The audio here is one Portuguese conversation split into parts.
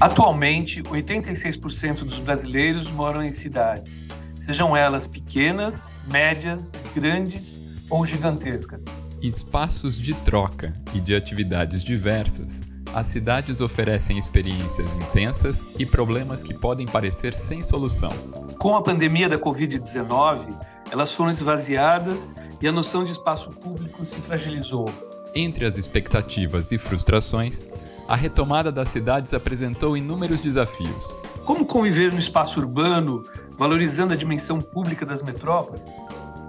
Atualmente, 86% dos brasileiros moram em cidades, sejam elas pequenas, médias, grandes ou gigantescas. Espaços de troca e de atividades diversas, as cidades oferecem experiências intensas e problemas que podem parecer sem solução. Com a pandemia da Covid-19, elas foram esvaziadas e a noção de espaço público se fragilizou. Entre as expectativas e frustrações, a retomada das cidades apresentou inúmeros desafios. Como conviver no espaço urbano, valorizando a dimensão pública das metrópoles?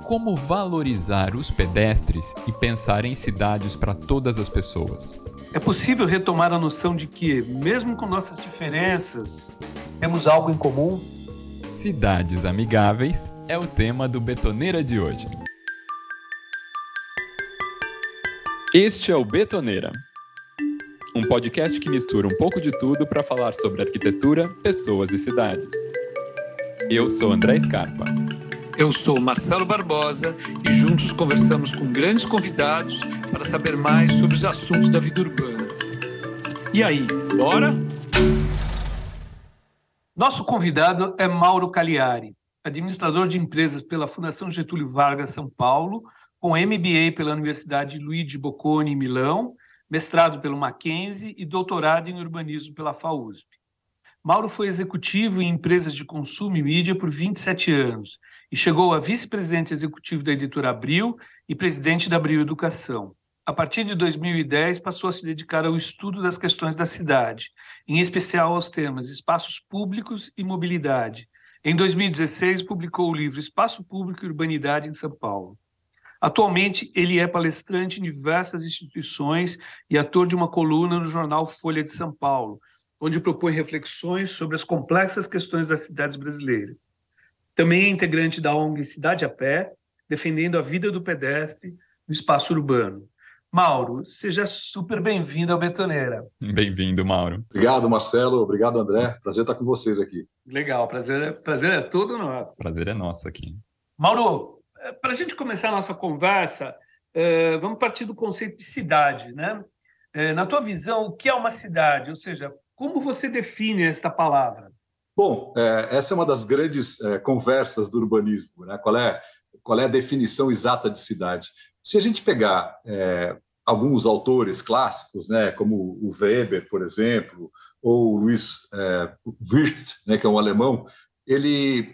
Como valorizar os pedestres e pensar em cidades para todas as pessoas? É possível retomar a noção de que, mesmo com nossas diferenças, temos algo em comum? Cidades amigáveis é o tema do Betoneira de hoje. Este é o Betoneira um podcast que mistura um pouco de tudo para falar sobre arquitetura, pessoas e cidades. Eu sou André Scarpa. Eu sou Marcelo Barbosa e juntos conversamos com grandes convidados para saber mais sobre os assuntos da vida urbana. E aí, bora? Nosso convidado é Mauro Cagliari, administrador de empresas pela Fundação Getúlio Vargas São Paulo, com MBA pela Universidade Luigi Bocconi em Milão mestrado pelo Mackenzie e doutorado em urbanismo pela FAUSP. Mauro foi executivo em empresas de consumo e mídia por 27 anos e chegou a vice-presidente executivo da editora Abril e presidente da Abril Educação. A partir de 2010, passou a se dedicar ao estudo das questões da cidade, em especial aos temas espaços públicos e mobilidade. Em 2016, publicou o livro Espaço Público e Urbanidade em São Paulo. Atualmente, ele é palestrante em diversas instituições e ator de uma coluna no jornal Folha de São Paulo, onde propõe reflexões sobre as complexas questões das cidades brasileiras. Também é integrante da ONG Cidade a Pé, defendendo a vida do pedestre no espaço urbano. Mauro, seja super bem-vindo ao Betoneira. Bem-vindo, Mauro. Obrigado, Marcelo. Obrigado, André. Prazer estar com vocês aqui. Legal, prazer, prazer é todo nosso. Prazer é nosso aqui. Mauro, para a gente começar a nossa conversa, é, vamos partir do conceito de cidade. Né? É, na tua visão, o que é uma cidade? Ou seja, como você define esta palavra? Bom, é, essa é uma das grandes conversas do urbanismo. Né? Qual, é, qual é a definição exata de cidade? Se a gente pegar alguns autores clássicos, né, como o Weber, por exemplo, ou o Luiz é, Wirth, né, que é um alemão, ele,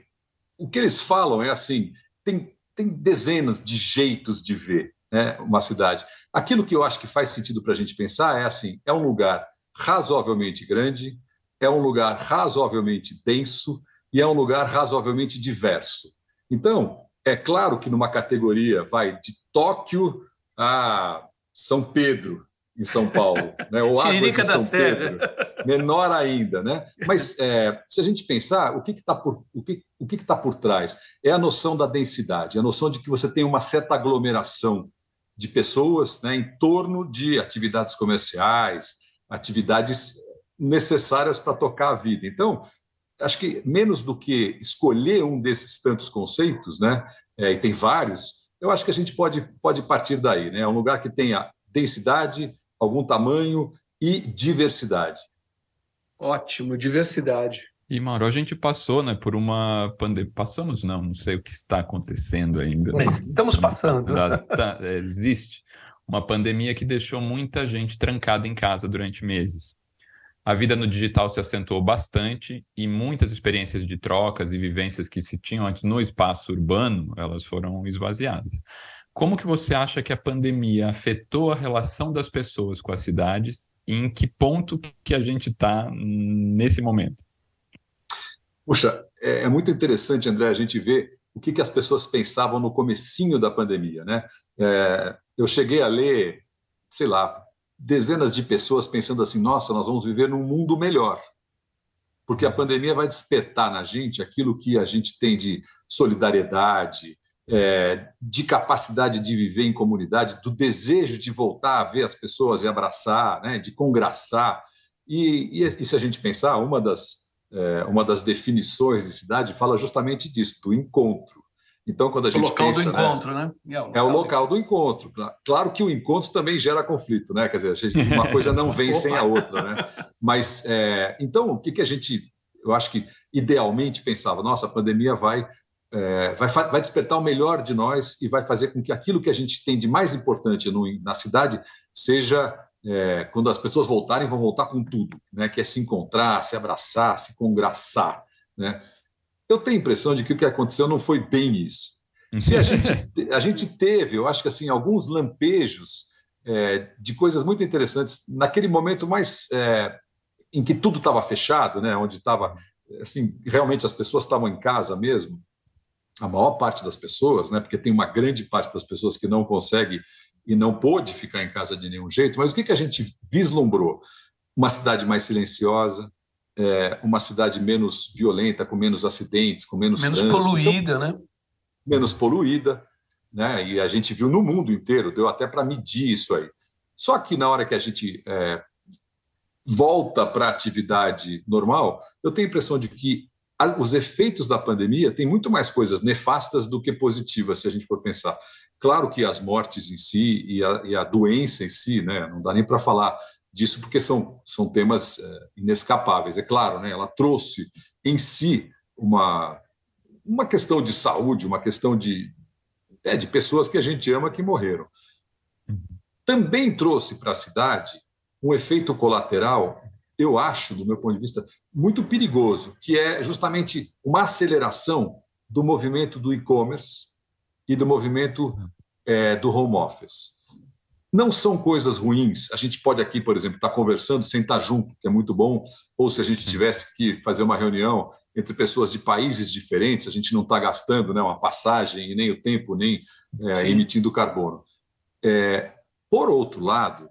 o que eles falam é assim: tem tem dezenas de jeitos de ver né, uma cidade. Aquilo que eu acho que faz sentido para a gente pensar é assim: é um lugar razoavelmente grande, é um lugar razoavelmente denso e é um lugar razoavelmente diverso. Então, é claro que numa categoria vai de Tóquio a São Pedro, em São Paulo, né? ou Águas de São Pedro, menor ainda, né? Mas é, se a gente pensar, o que está por o que o que está por trás é a noção da densidade, a noção de que você tem uma certa aglomeração de pessoas, né, em torno de atividades comerciais, atividades necessárias para tocar a vida. Então, acho que menos do que escolher um desses tantos conceitos, né, é, e tem vários, eu acho que a gente pode pode partir daí, né? É um lugar que tenha densidade, algum tamanho e diversidade. Ótimo, diversidade. E, Mauro, a gente passou né, por uma pandemia. Passamos, não, não sei o que está acontecendo ainda. Mas estamos passando. Tá, é, existe uma pandemia que deixou muita gente trancada em casa durante meses. A vida no digital se acentuou bastante e muitas experiências de trocas e vivências que se tinham antes no espaço urbano, elas foram esvaziadas. Como que você acha que a pandemia afetou a relação das pessoas com as cidades em que ponto que a gente está nesse momento? Puxa, é, é, muito interessante, André, a gente ver o que, que as pessoas pensavam no comecinho da pandemia, né? É, eu cheguei a ler, sei lá, dezenas de pessoas pensando assim, nossa, nós vamos viver num mundo melhor, porque a pandemia vai despertar na gente aquilo que a gente tem de solidariedade, é, de capacidade de viver em comunidade, do desejo de voltar a ver as pessoas e abraçar, né, de congraçar. E, e, e se a gente pensar, uma das, é, uma das definições de cidade fala justamente disso, do encontro. Então, quando a gente o local pensa, do encontro, né? né? É, o local, é o local do encontro. Claro que o encontro também gera conflito, né? Quer dizer, uma coisa não vem sem a outra, né? Mas é, então, o que, que a gente, eu acho que idealmente pensava, nossa, a pandemia vai, é, vai, vai despertar o melhor de nós e vai fazer com que aquilo que a gente tem de mais importante no, na cidade seja é, quando as pessoas voltarem, vão voltar com tudo, né? Que é se encontrar, se abraçar, se congraçar, né? Eu tenho a impressão de que o que aconteceu não foi bem isso. Se a gente, a gente teve, eu acho que assim, alguns lampejos é, de coisas muito interessantes naquele momento mais é, em que tudo estava fechado, né? Onde estava assim, realmente as pessoas estavam em casa mesmo. A maior parte das pessoas, né? Porque tem uma grande parte das pessoas que não consegue e não pôde ficar em casa de nenhum jeito. Mas o que, que a gente vislumbrou? Uma cidade mais silenciosa, é, uma cidade menos violenta, com menos acidentes, com menos menos trânsito, poluída, então, né? Menos poluída, né? E a gente viu no mundo inteiro, deu até para medir isso aí. Só que na hora que a gente é, volta para a atividade normal, eu tenho a impressão de que os efeitos da pandemia têm muito mais coisas nefastas do que positivas, se a gente for pensar. Claro que as mortes em si e a, e a doença em si, né, não dá nem para falar disso, porque são, são temas é, inescapáveis. É claro, né, ela trouxe em si uma, uma questão de saúde, uma questão de, é, de pessoas que a gente ama que morreram. Uhum. Também trouxe para a cidade um efeito colateral, eu acho, do meu ponto de vista, muito perigoso, que é justamente uma aceleração do movimento do e-commerce e do movimento é, do home office. Não são coisas ruins. A gente pode aqui, por exemplo, estar conversando sem estar junto, que é muito bom, ou se a gente tivesse que fazer uma reunião entre pessoas de países diferentes, a gente não está gastando né, uma passagem e nem o tempo, nem é, emitindo carbono. É, por outro lado,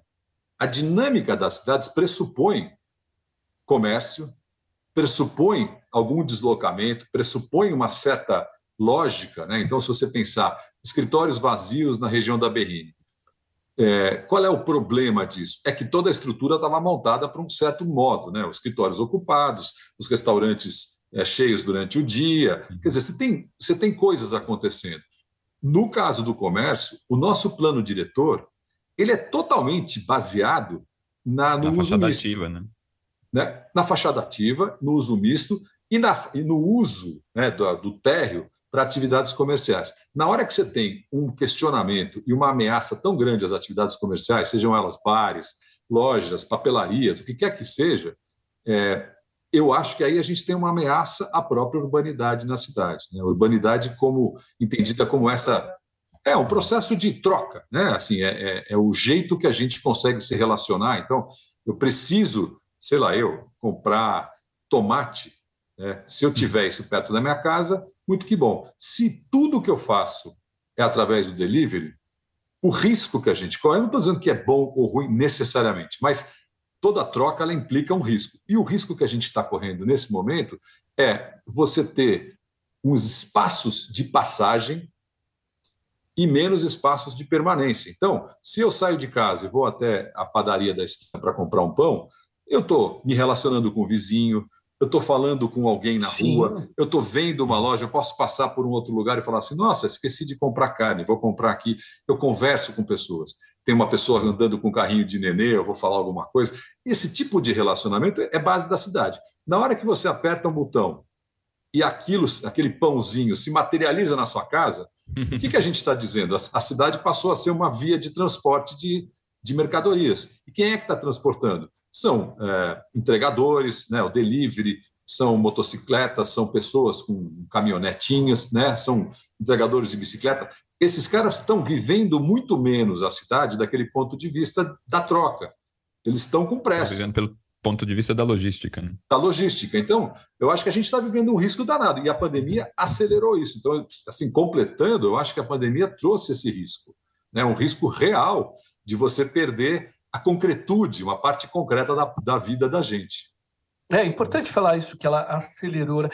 a dinâmica das cidades pressupõe comércio, pressupõe algum deslocamento, pressupõe uma certa lógica. Né? Então, se você pensar escritórios vazios na região da Berrine, é, qual é o problema disso? É que toda a estrutura estava montada para um certo modo, né? Os escritórios ocupados, os restaurantes é, cheios durante o dia. Quer dizer, você tem, você tem coisas acontecendo. No caso do comércio, o nosso plano diretor ele é totalmente baseado na, no na misto, ativa, né? Né? Na fachada ativa, no uso misto e, na, e no uso né, do, do térreo para atividades comerciais. Na hora que você tem um questionamento e uma ameaça tão grande às atividades comerciais, sejam elas bares, lojas, papelarias, o que quer que seja, é, eu acho que aí a gente tem uma ameaça à própria urbanidade na cidade. Né? Urbanidade como entendida como essa é um processo de troca, né? Assim, é, é, é, o jeito que a gente consegue se relacionar. Então, eu preciso, sei lá, eu comprar tomate. Né? Se eu tiver isso perto da minha casa, muito que bom. Se tudo que eu faço é através do delivery, o risco que a gente corre, eu não estou dizendo que é bom ou ruim necessariamente, mas toda troca ela implica um risco. E o risco que a gente está correndo nesse momento é você ter uns espaços de passagem e menos espaços de permanência. Então, se eu saio de casa e vou até a padaria da esquina para comprar um pão, eu estou me relacionando com o vizinho, eu estou falando com alguém na Sim. rua, eu estou vendo uma loja, eu posso passar por um outro lugar e falar assim: nossa, esqueci de comprar carne, vou comprar aqui. Eu converso com pessoas. Tem uma pessoa andando com um carrinho de nenê, eu vou falar alguma coisa. Esse tipo de relacionamento é base da cidade. Na hora que você aperta um botão e aquilo, aquele pãozinho se materializa na sua casa, o que, que a gente está dizendo? A, cidade passou a ser uma via de transporte de, de mercadorias. E quem é que está transportando? São é, entregadores, né, o delivery, são motocicletas, são pessoas com caminhonetinhas, né, são entregadores de bicicleta. Esses caras estão vivendo muito menos a cidade daquele ponto de vista da troca. Eles estão com pressa. Estão vivendo pelo ponto de vista da logística. Né? Da logística. Então, eu acho que a gente está vivendo um risco danado e a pandemia acelerou isso. Então, assim, completando, eu acho que a pandemia trouxe esse risco, né? um risco real de você perder a concretude, uma parte concreta da, da vida da gente. É importante falar isso, que ela acelerou. Né?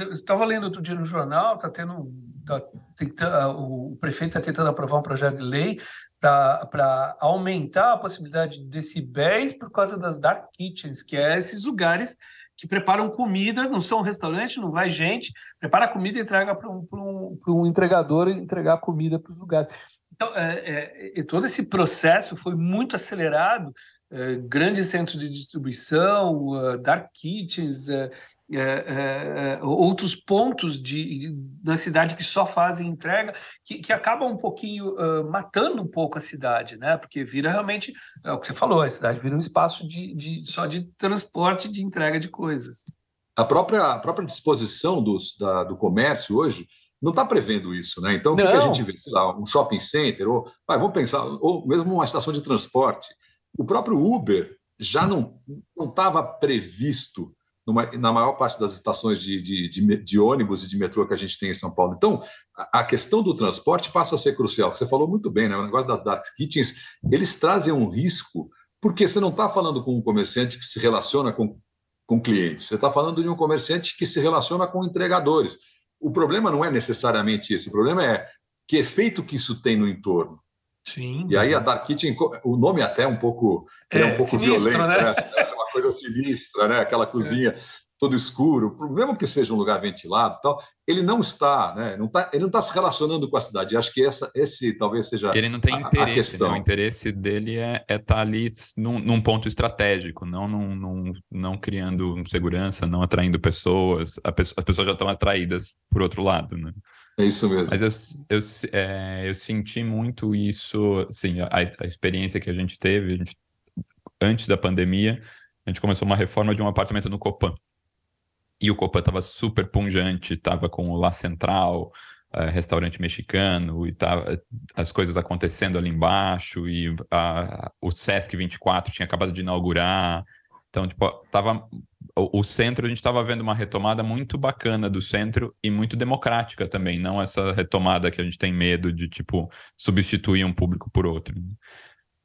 Eu estava lendo outro dia no jornal, está tendo. Tá, o prefeito está tentando aprovar um projeto de lei para aumentar a possibilidade de decibéis por causa das dark kitchens, que é esses lugares que preparam comida, não são um restaurante, não vai gente, prepara comida e entrega para um, um, um entregador entregar comida para os lugares. Então, é, é, todo esse processo foi muito acelerado, é, grandes centros de distribuição, uh, dark kitchens, uh, é, outros pontos de, de, na cidade que só fazem entrega, que, que acabam um pouquinho uh, matando um pouco a cidade, né? Porque vira realmente, é o que você falou, a cidade vira um espaço de, de só de transporte, de entrega de coisas. A própria, a própria disposição dos, da, do comércio hoje não está prevendo isso, né? Então, o que, que, a gente vê? Sei lá, um shopping center, ou vai, vamos pensar, ou mesmo uma estação de transporte. O próprio Uber já não estava previsto numa, na maior parte das estações de, de, de, de, ônibus e de metrô que a gente tem em São Paulo. Então, a, a questão do transporte passa a ser crucial. Você falou muito bem, né? O negócio das dark kitchens, eles trazem um risco, porque você não está falando com um comerciante que se relaciona com, com clientes, você está falando de um comerciante que se relaciona com entregadores. O problema não é necessariamente esse, o problema é que efeito que isso tem no entorno. Sim. E aí a Dark Kitchen, o nome até é um pouco, é, é um pouco sinistro, violento, né? né? Essa é uma coisa sinistra, né? Aquela cozinha é. Todo escuro, mesmo que seja um lugar ventilado, tal, ele não está, né? Não tá, ele não está se relacionando com a cidade. Acho que essa, esse talvez seja ele não tem a, interesse. A questão. Né? O interesse dele é estar é tá ali num, num, ponto estratégico, não num, num, não criando segurança, não atraindo pessoas. Pessoa, as pessoas já estão atraídas por outro lado, né? É isso mesmo. Mas eu, eu, é, eu senti muito isso, assim, a, a experiência que a gente teve a gente, antes da pandemia, a gente começou uma reforma de um apartamento no Copan. E o Copan estava super punjante, estava com o Lá Central, uh, restaurante mexicano, e tava as coisas acontecendo ali embaixo, e a, o Sesc 24 tinha acabado de inaugurar. Então, tipo, tava o, o centro, a gente estava vendo uma retomada muito bacana do centro e muito democrática também, não essa retomada que a gente tem medo de, tipo, substituir um público por outro.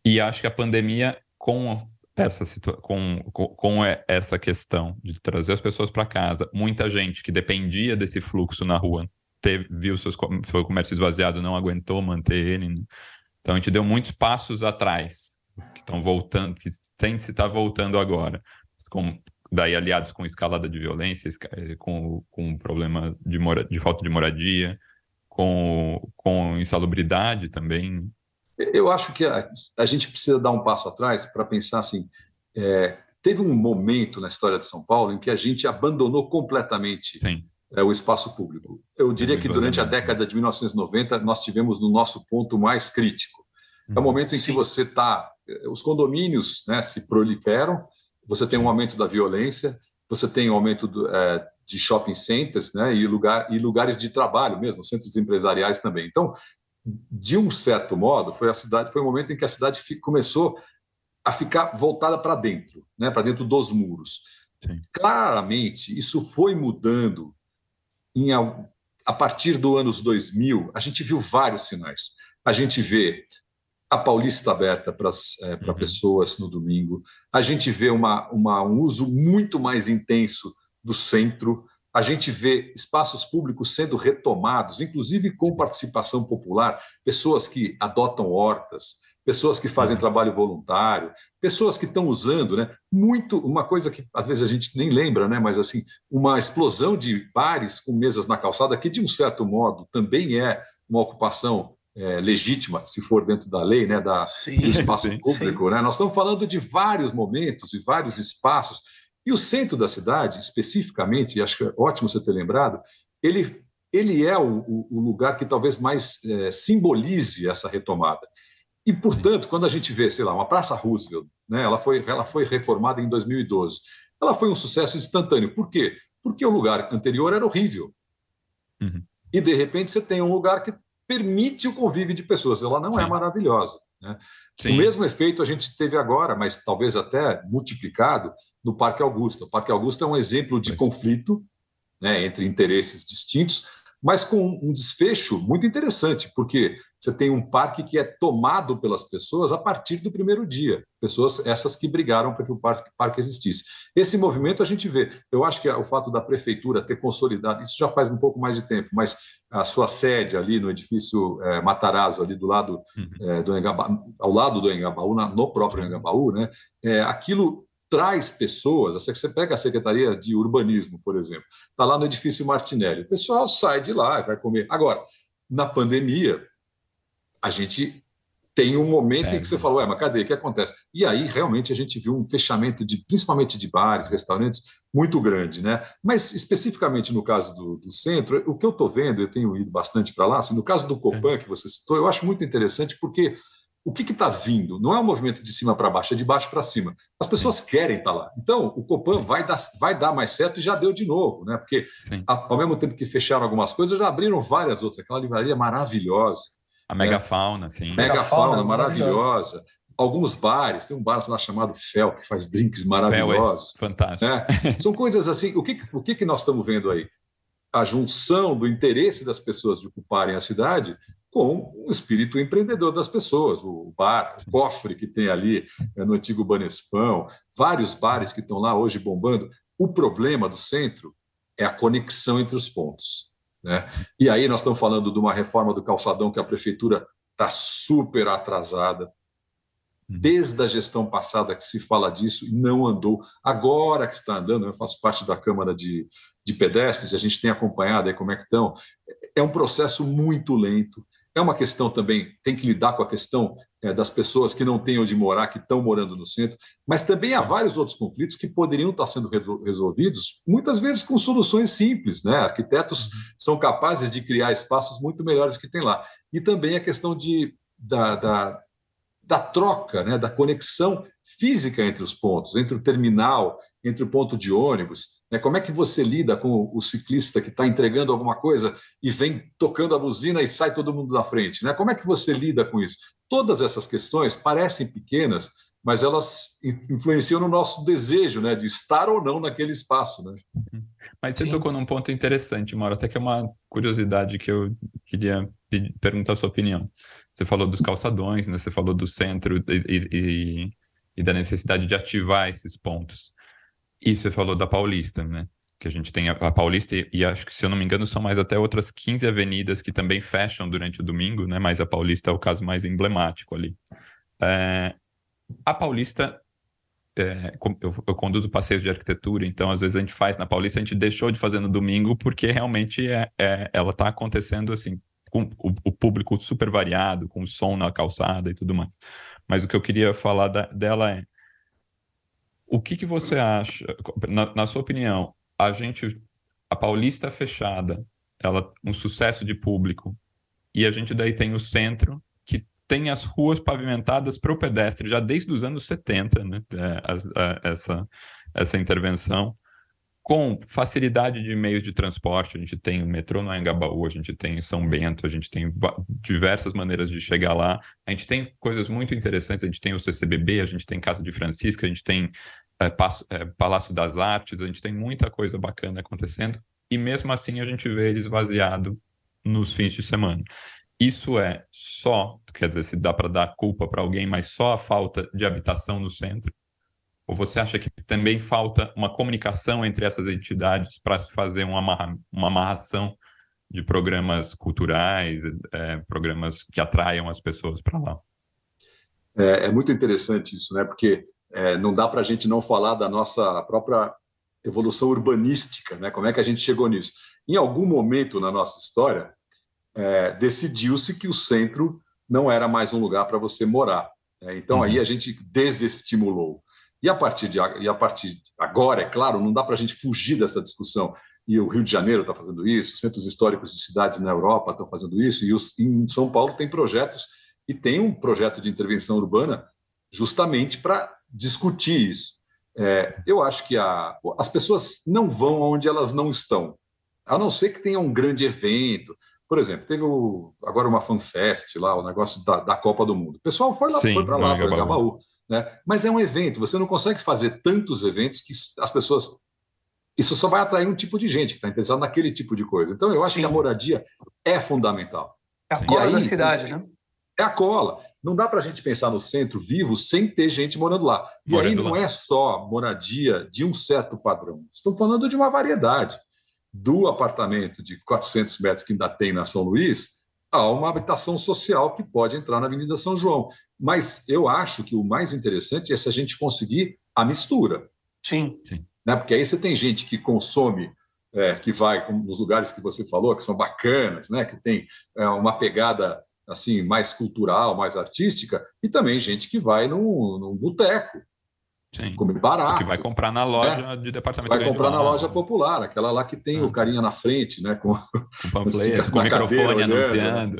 E acho que a pandemia, com essa com, com, com, essa questão de trazer as pessoas para casa, muita gente que dependia desse fluxo na rua teve, viu seus, seu comércio esvaziado, não aguentou manter ele. Né? Então a gente deu muitos passos atrás, que estão voltando, que tem se estar tá voltando agora. Com, daí aliados com escalada de violência, eh, com, com problema de, mora, de falta de moradia, com, com insalubridade também. Eu acho que a, a gente precisa dar um passo atrás para pensar assim. É, teve um momento na história de São Paulo em que a gente abandonou completamente é, o espaço público. Eu diria que durante a década de 1990 nós tivemos no nosso ponto mais crítico. É o uhum. momento em que você está, eh, os condomínios né, se proliferam, você tem um aumento da violência, você tem um aumento do, é, de shopping centers né, e, lugar, e lugares de trabalho mesmo, centros empresariais também. Então, de um certo modo, foi a cidade, foi o momento em que a cidade começou a ficar voltada para dentro, né, para dentro dos muros. Sim. Claramente, isso foi mudando em, a partir do anos 2000. A gente viu vários sinais. A gente vê a Paulista aberta para é, uhum. pessoas no domingo. A gente vê uma, uma, um uso muito mais intenso do centro. A gente vê espaços públicos sendo retomados, inclusive com participação popular, pessoas que adotam hortas, pessoas que fazem uhum. trabalho voluntário, pessoas que estão usando, né? Muito uma coisa que às vezes a gente nem lembra, né? Mas assim, uma explosão de bares com mesas na calçada, que de um certo modo também é uma ocupação é, legítima, se for dentro da lei, né, da, sim, do espaço sim, público. Sim. Né? Nós estamos falando de vários momentos e vários espaços. E o centro da cidade, especificamente, e acho que é ótimo você ter lembrado, ele, ele é o, o lugar que talvez mais é, simbolize essa retomada. E, portanto, quando a gente vê, sei lá, uma Praça Roosevelt, né, ela, foi, ela foi reformada em 2012, ela foi um sucesso instantâneo. Por quê? Porque o lugar anterior era horrível. Uhum. E, de repente, você tem um lugar que permite o convívio de pessoas. Ela não é Sim. é maravilhosa. Né? O mesmo efeito a gente teve agora, mas talvez até multiplicado, no Parque Augusta. O Parque Augusta é um exemplo de conflito né, entre interesses distintos, mas com um desfecho muito interessante, porque você tem um parque que é tomado pelas pessoas a partir do primeiro dia, pessoas essas que brigaram para que o parque, parque existisse. Esse movimento a gente vê. Eu acho que o fato da prefeitura ter consolidado, isso já faz um pouco mais de tempo, mas a sua sede ali no edifício é, Matarazzo, ali do lado uhum. é, do Engabaú, ao lado do Engabaú, na, no próprio Engabaú, né? É, aquilo traz pessoas. Você pega a Secretaria de Urbanismo, por exemplo, está lá no edifício Martinelli. O pessoal sai de lá, vai comer. Agora, na pandemia, a gente tem um momento é, em que você falou, ué, mas cadê? O que acontece? E aí, realmente, a gente viu um fechamento, de, principalmente de bares, restaurantes, muito grande. Né? Mas, especificamente no caso do, do centro, o que eu estou vendo, eu tenho ido bastante para lá, assim, no caso do Copan, é. que você citou, eu acho muito interessante, porque o que está vindo? Não é um movimento de cima para baixo, é de baixo para cima. As pessoas Sim. querem estar tá lá. Então, o Copan vai dar, vai dar mais certo e já deu de novo, né? Porque, ao mesmo tempo que fecharam algumas coisas, já abriram várias outras. Aquela livraria maravilhosa a megafauna, né? sim. Megafauna maravilhosa. Alguns bares, tem um bar lá chamado Fel, que faz drinks maravilhosos. Fel é fantástico. Né? São coisas assim. O que, o que, que nós estamos vendo aí? A junção do interesse das pessoas de ocuparem a cidade com o espírito empreendedor das pessoas, o bar, o cofre que tem ali é, no antigo Banespão, vários bares que estão lá hoje bombando. O problema do centro é a conexão entre os pontos. Né? E aí nós estamos falando de uma reforma do calçadão que a prefeitura está super atrasada. Hum. Desde a gestão passada que se fala disso e não andou. Agora que está andando, eu faço parte da Câmara de, de Pedestres, a gente tem acompanhado aí como é que estão. É um processo muito lento. É uma questão também, tem que lidar com a questão é, das pessoas que não têm onde morar, que estão morando no centro, mas também há vários outros conflitos que poderiam estar sendo resolvidos, muitas vezes com soluções simples. Né? Arquitetos uhum. são capazes de criar espaços muito melhores que tem lá. E também a questão de, da, da, da troca, né? da conexão física entre os pontos, entre o terminal, entre o ponto de ônibus. Né? Como é que você lida com o ciclista que está entregando alguma coisa e vem tocando a buzina e sai todo mundo da frente? Né? Como é que você lida com isso? Todas essas questões parecem pequenas, mas elas influenciam no nosso desejo né, de estar ou não naquele espaço. Né? Uhum. Mas você Sim. tocou num ponto interessante, Mauro, até que é uma curiosidade que eu queria perguntar a sua opinião. Você falou dos calçadões, né? você falou do centro e, e, e da necessidade de ativar esses pontos. E você falou da Paulista, né? Que a gente tem a, a Paulista e, e, acho que, se eu não me engano, são mais até outras 15 avenidas que também fecham durante o domingo, né? Mas a Paulista é o caso mais emblemático ali. É, a Paulista, é, eu, eu conduzo passeios de arquitetura, então às vezes a gente faz na Paulista, a gente deixou de fazer no domingo porque realmente é, é ela está acontecendo assim, com o, o, público super variado, com o som na calçada e tudo mais. Mas o que eu queria falar da, dela é o que, que você acha, na, na, sua opinião, a gente, a Paulista fechada, ela um sucesso de público, e a gente daí tem o centro, que tem as ruas pavimentadas para o pedestre, já desde os anos 70, né, é, essa, essa intervenção, com facilidade de meios de transporte, a gente tem o metrô no Anhangabaú, a gente tem São Bento, a gente tem diversas maneiras de chegar lá, a gente tem coisas muito interessantes, a gente tem o CCBB, a gente tem Casa de Francisca, a gente tem é, é, Palácio das Artes, a gente tem muita coisa bacana acontecendo, e mesmo assim a gente vê ele esvaziado nos fins de semana. Isso é só, quer dizer, se dá para dar culpa para alguém, mas só a falta de habitação no centro, ou você acha que também falta uma comunicação entre essas entidades para se fazer uma, amarra, uma amarração de programas culturais, é, programas que atraiam as pessoas para lá? É, é, muito interessante isso, né? Porque é, não dá para a gente não falar da nossa própria evolução urbanística, né? Como é que a gente chegou nisso? Em algum momento na nossa história, é, decidiu-se que o centro não era mais um lugar para você morar. Né? Então uhum. aí a gente desestimulou. E a partir de e a partir de agora, é claro, não dá para a gente fugir dessa discussão. E o Rio de Janeiro está fazendo isso, centros históricos de cidades na Europa estão fazendo isso, e os, em São Paulo tem projetos e tem um projeto de intervenção urbana justamente para discutir isso. É, eu acho que a, as pessoas não vão onde elas não estão, a não ser que tenha um grande evento. Por exemplo, teve o, agora uma fanfest lá, o negócio da, da Copa do Mundo. O pessoal foi lá, Sim, foi para lá, para Gabaú. Né? Mas é um evento, você não consegue fazer tantos eventos que as pessoas isso só vai atrair um tipo de gente que está interessado naquele tipo de coisa. Então, eu acho Sim. que a moradia é fundamental. É a cola aí, da cidade, né? É a cola. Não dá para a gente pensar no centro vivo sem ter gente morando lá. E morando aí não lá. é só moradia de um certo padrão. Estamos falando de uma variedade. Do apartamento de 400 metros que ainda tem na São Luís, a uma habitação social que pode entrar na Avenida São João. Mas eu acho que o mais interessante é se a gente conseguir a mistura. Sim. Sim. Né? Porque aí você tem gente que consome, é, que vai nos lugares que você falou, que são bacanas, né? que tem é, uma pegada assim mais cultural, mais artística, e também gente que vai num, num boteco. Sim. Comer barato. Que vai comprar na loja né? de departamento Vai comprar na loja popular, aquela lá que tem ah. o carinha na frente, né? Com, com panfletos, com o microfone anunciando.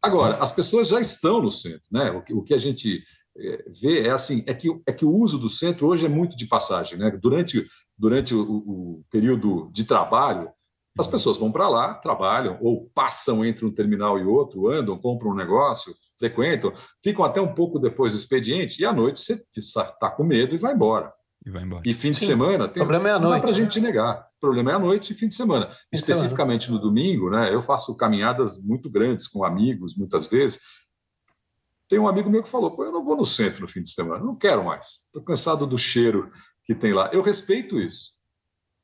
Agora, as pessoas já estão no centro, né? O que, o que a gente é, vê é assim, é que, é que o uso do centro hoje é muito de passagem, né? Durante, durante o, o período de trabalho, as uhum. pessoas vão para lá, trabalham, ou passam entre um terminal e outro, andam, compram um negócio, frequentam, ficam até um pouco depois do expediente, e à noite você está com medo e vai embora. E vai embora. E fim de Sim. semana, tem, o problema é a noite, não dá para a né? gente negar. O problema é a noite e fim de semana. Fim Especificamente semana. no domingo, né? Eu faço caminhadas muito grandes com amigos, muitas vezes. Tem um amigo meu que falou: Pô, eu não vou no centro no fim de semana, não quero mais. Estou cansado do cheiro que tem lá. Eu respeito isso.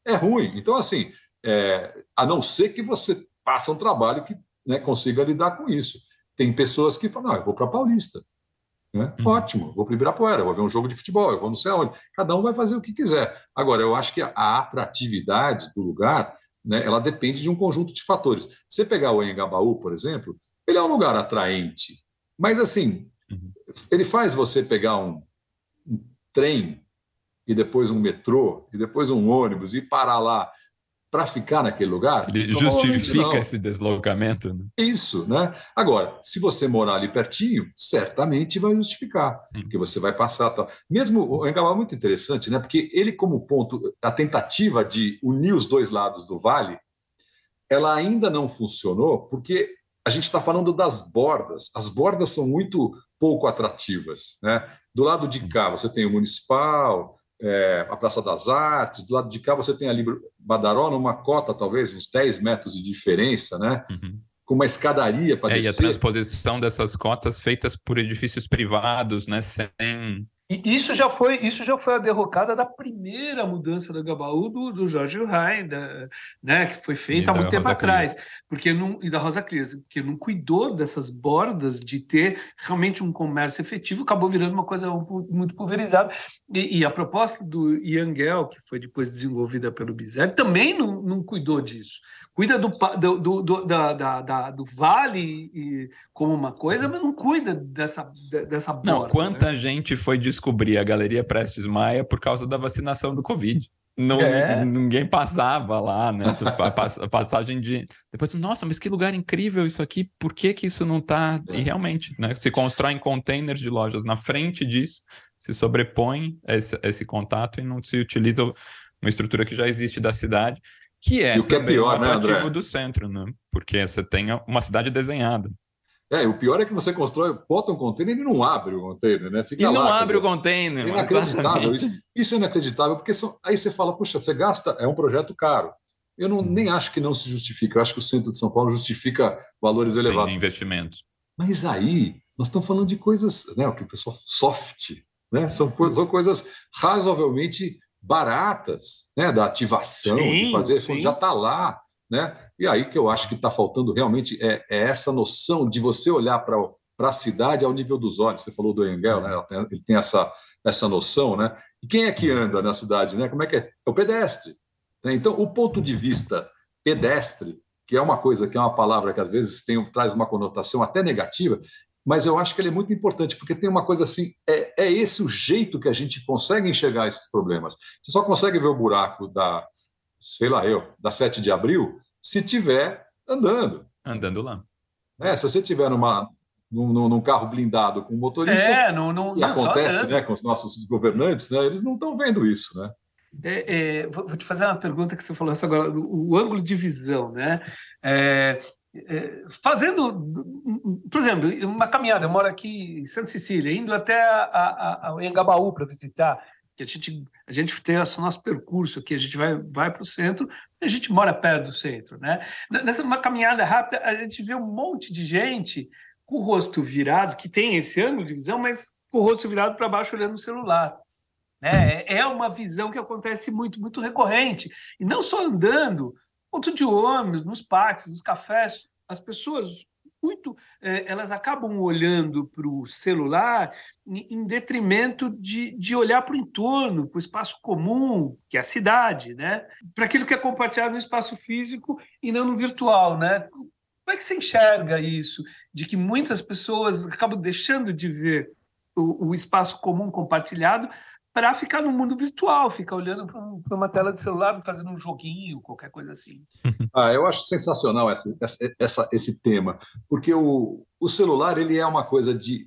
É ruim. Então, assim, é, a não ser que você faça um trabalho que né, consiga lidar com isso. Tem pessoas que falam, não, eu vou para Paulista. Né? Uhum. Ótimo, vou para Ibirapuera, vou ver um jogo de futebol, eu vou não sei aonde. Cada um vai fazer o que quiser. Agora, eu acho que a atratividade do lugar, né, ela depende de um conjunto de fatores. Você pegar o Engabaú, por exemplo, ele é um lugar atraente, mas assim, uhum. ele faz você pegar um, um trem e depois um metrô e depois um ônibus e parar lá para ficar naquele lugar? Ele justifica esse deslocamento. Né? Isso, né? Agora, se você morar ali pertinho, certamente vai justificar, Sim. porque você vai passar tal. Mesmo o Engamá é muito interessante, né? Porque ele como ponto, a tentativa de unir os dois lados do vale, ela ainda não funcionou, porque a gente está falando das bordas. As bordas são muito pouco atrativas, né? Do lado de cá você tem o municipal, é, a Praça das Artes, do lado de cá você tem ali Badaró, numa cota, talvez, uns 10 metros de diferença, né? Uhum. Com uma escadaria para é, descer. E a transposição dessas cotas feitas por edifícios privados, né? Sem e isso já foi isso já foi a derrocada da primeira mudança da Gabaú do, do Jorge Rai, né, que foi feita há muito tempo Rosa atrás, Cris. porque não e da Rosa Cris, porque não cuidou dessas bordas de ter realmente um comércio efetivo, acabou virando uma coisa muito pulverizada. E, e a proposta do Iangel, que foi depois desenvolvida pelo Bizet, também não, não cuidou disso cuida do, do, do, da, da, da, do vale e, como uma coisa, mas não cuida dessa, dessa borda. Não, quanta né? gente foi descobrir a Galeria Prestes Maia por causa da vacinação do Covid. Não, é. Ninguém passava lá, né? A passagem de. Depois, nossa, mas que lugar incrível isso aqui, por que, que isso não está? E realmente, né? Se constroem containers de lojas na frente disso, se sobrepõe esse, esse contato e não se utiliza uma estrutura que já existe da cidade que é, e o que é pior, um né, André? do centro, né? Porque você tem uma cidade desenhada. É, o pior é que você constrói, bota um container e não abre o container, né? Fica e lá, não abre dizer, o container. Inacreditável. Isso, isso, é inacreditável, porque são, aí você fala, puxa, você gasta, é um projeto caro. Eu não, hum. nem acho que não se justifica. Eu acho que o centro de São Paulo justifica valores elevados. Sim, investimentos. Mas aí, nós estamos falando de coisas, né? O que o pessoal soft, né? São, são coisas razoavelmente baratas, né, da ativação, sim, de fazer, sim. já está lá, né? E aí que eu acho que está faltando realmente é, é, essa noção de você olhar para para a cidade ao nível dos olhos. Você falou do Engel, né? Ele tem essa, essa noção, né? E quem é que anda na cidade, né? Como é que é? É o pedestre. Né? Então, o ponto de vista pedestre, que é uma coisa que é uma palavra que às vezes tem, traz uma conotação até negativa, mas eu acho que ele é muito importante, porque tem uma coisa assim: é, é esse o jeito que a gente consegue enxergar esses problemas. Você só consegue ver o buraco da, sei lá eu, da 7 de abril, se tiver andando. Andando lá. É, se você tiver numa, num, num, carro blindado com motorista, é, não, não, que não acontece né, com os nossos governantes, né, eles não estão vendo isso, né? É, é, vou te fazer uma pergunta que você falou agora, o, o ângulo de visão, né? É, é, fazendo, por exemplo, uma caminhada, eu moro aqui em Santa Cecília, indo até a, a Engabaú para visitar, que a gente, a gente tem o nosso percurso aqui, a gente vai, vai para o centro, a gente mora perto do centro. Né? Nessa uma caminhada rápida, a gente vê um monte de gente com o rosto virado, que tem esse ângulo de visão, mas com o rosto virado para baixo olhando o celular. Né? É, é uma visão que acontece muito, muito recorrente. E não só andando, ponto de ônibus, nos parques, nos cafés, as pessoas muito, é, elas acabam olhando para o celular em detrimento de, de olhar para o entorno, para o espaço comum, que é a cidade, né? para aquilo que é compartilhado no espaço físico e não no virtual. Né? Como é que você enxerga isso? De que muitas pessoas acabam deixando de ver o, o espaço comum compartilhado para ficar no mundo virtual, ficar olhando para uma tela de celular, fazendo um joguinho, qualquer coisa assim. Ah, eu acho sensacional essa, essa, esse tema, porque o, o celular ele é uma coisa de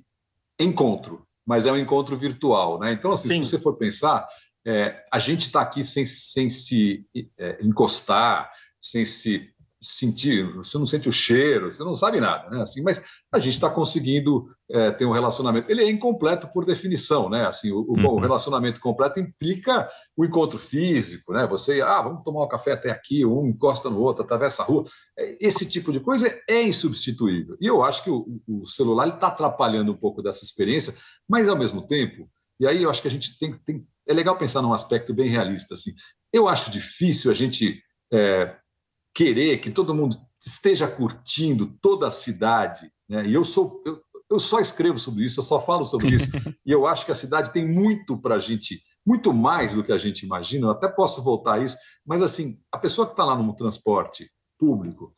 encontro, mas é um encontro virtual, né? Então, assim, Sim. se você for pensar, é, a gente está aqui sem, sem se é, encostar, sem se sentir, você não sente o cheiro, você não sabe nada, né? Assim, mas a gente está conseguindo é, ter um relacionamento. Ele é incompleto por definição, né? Assim, o, uhum. o, relacionamento completo implica o encontro físico, né? Você, ah, vamos tomar um café até aqui, um encosta no outro, atravessa a rua. É, esse tipo de coisa é insubstituível. E eu acho que o, o celular está atrapalhando um pouco dessa experiência, mas ao mesmo tempo, e aí eu acho que a gente tem, tem é legal pensar num aspecto bem realista, assim. Eu acho difícil a gente é, querer que todo mundo esteja curtindo toda a cidade, né? E eu sou eu, eu só escrevo sobre isso, eu só falo sobre isso, e eu acho que a cidade tem muito para a gente, muito mais do que a gente imagina. Eu até posso voltar a isso, mas assim, a pessoa que está lá no transporte público,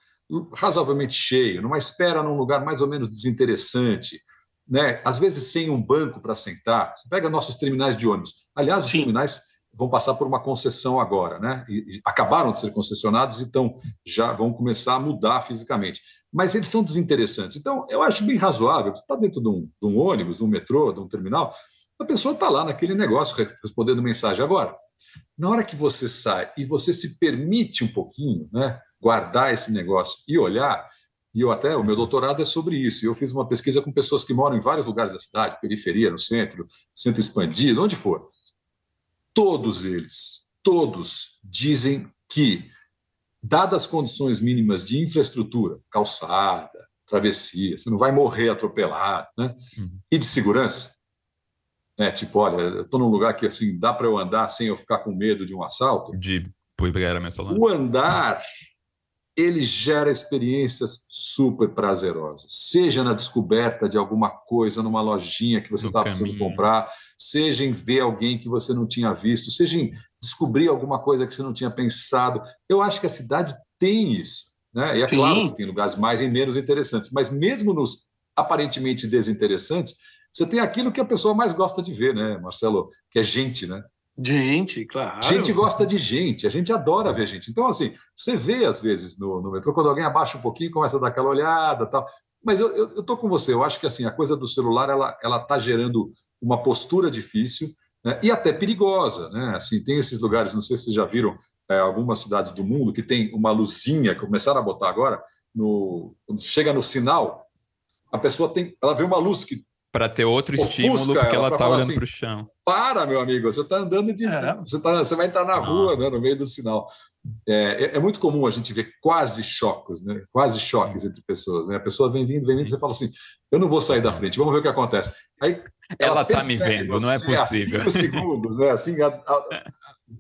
razoavelmente cheio, numa espera num lugar mais ou menos desinteressante, né? Às vezes sem um banco para sentar. Você pega nossos terminais de ônibus. Aliás, os Sim. terminais vão passar por uma concessão agora, né? E, acabaram de ser concessionados, então já vão começar a mudar fisicamente. Mas eles são desinteressantes. Então, eu acho bem razoável. Você está dentro de um, de um, ônibus, de um metrô, de um terminal, a pessoa está lá naquele negócio respondendo mensagem. Agora, na hora que você sai e você se permite um pouquinho, né, guardar esse negócio e olhar, e eu até, o meu doutorado é sobre isso, eu fiz uma pesquisa com pessoas que moram em vários lugares da cidade, periferia, no centro, centro expandido, onde for todos eles, todos dizem que, dadas as condições mínimas de infraestrutura, calçada, travessia, você não vai morrer atropelado, né? Uhum. E de segurança, né? Tipo, olha, eu estou num lugar que assim dá para eu andar sem eu ficar com medo de um assalto. De Puibera O andar ele gera experiências super prazerosas, seja na descoberta de alguma coisa numa lojinha que você estava precisando comprar, seja em ver alguém que você não tinha visto, seja em descobrir alguma coisa que você não tinha pensado. Eu acho que a cidade tem isso. Né? E é Sim. claro que tem lugares mais e menos interessantes, mas mesmo nos aparentemente desinteressantes, você tem aquilo que a pessoa mais gosta de ver, né, Marcelo? Que é gente, né? Gente, claro. Gente gosta de gente, a gente adora ver gente. Então, assim, você vê às vezes no, no metrô, quando alguém abaixa um pouquinho, começa a dar aquela olhada tal. Mas eu, tô com você, eu acho que assim, a coisa do celular ela está gerando uma postura difícil né, e até perigosa. Né? Assim, tem esses lugares, não sei se vocês já viram, é, algumas cidades do mundo que tem uma luzinha, que começaram a botar agora, no, quando chega no sinal, a pessoa tem, ela vê uma luz que para ter outro estímulo, porque ela está olhando assim, para o chão. Para, meu amigo, você está andando de. É. Você, tá, você vai entrar na Nossa. rua, né, no meio do sinal. É, é, é, muito comum a gente ver quase choques, né? quase choques entre pessoas. Né? A pessoa vem vindo, vem vindo, você fala assim: eu não vou sair da frente, vamos ver o que acontece. Aí ela está me vendo, não é possível. A 5 segundos, né? assim, a, a,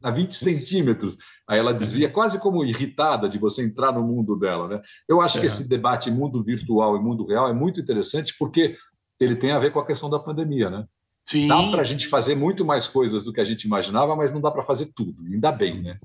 a 20 centímetros. Aí ela desvia quase como irritada de você entrar no mundo dela. Né? Eu acho que é. esse debate mundo virtual e mundo real é muito interessante porque ele tem a ver com a questão da pandemia, né? Sim. Dá para a gente fazer muito mais coisas do que a gente imaginava, mas não dá para fazer tudo. Ainda bem, né?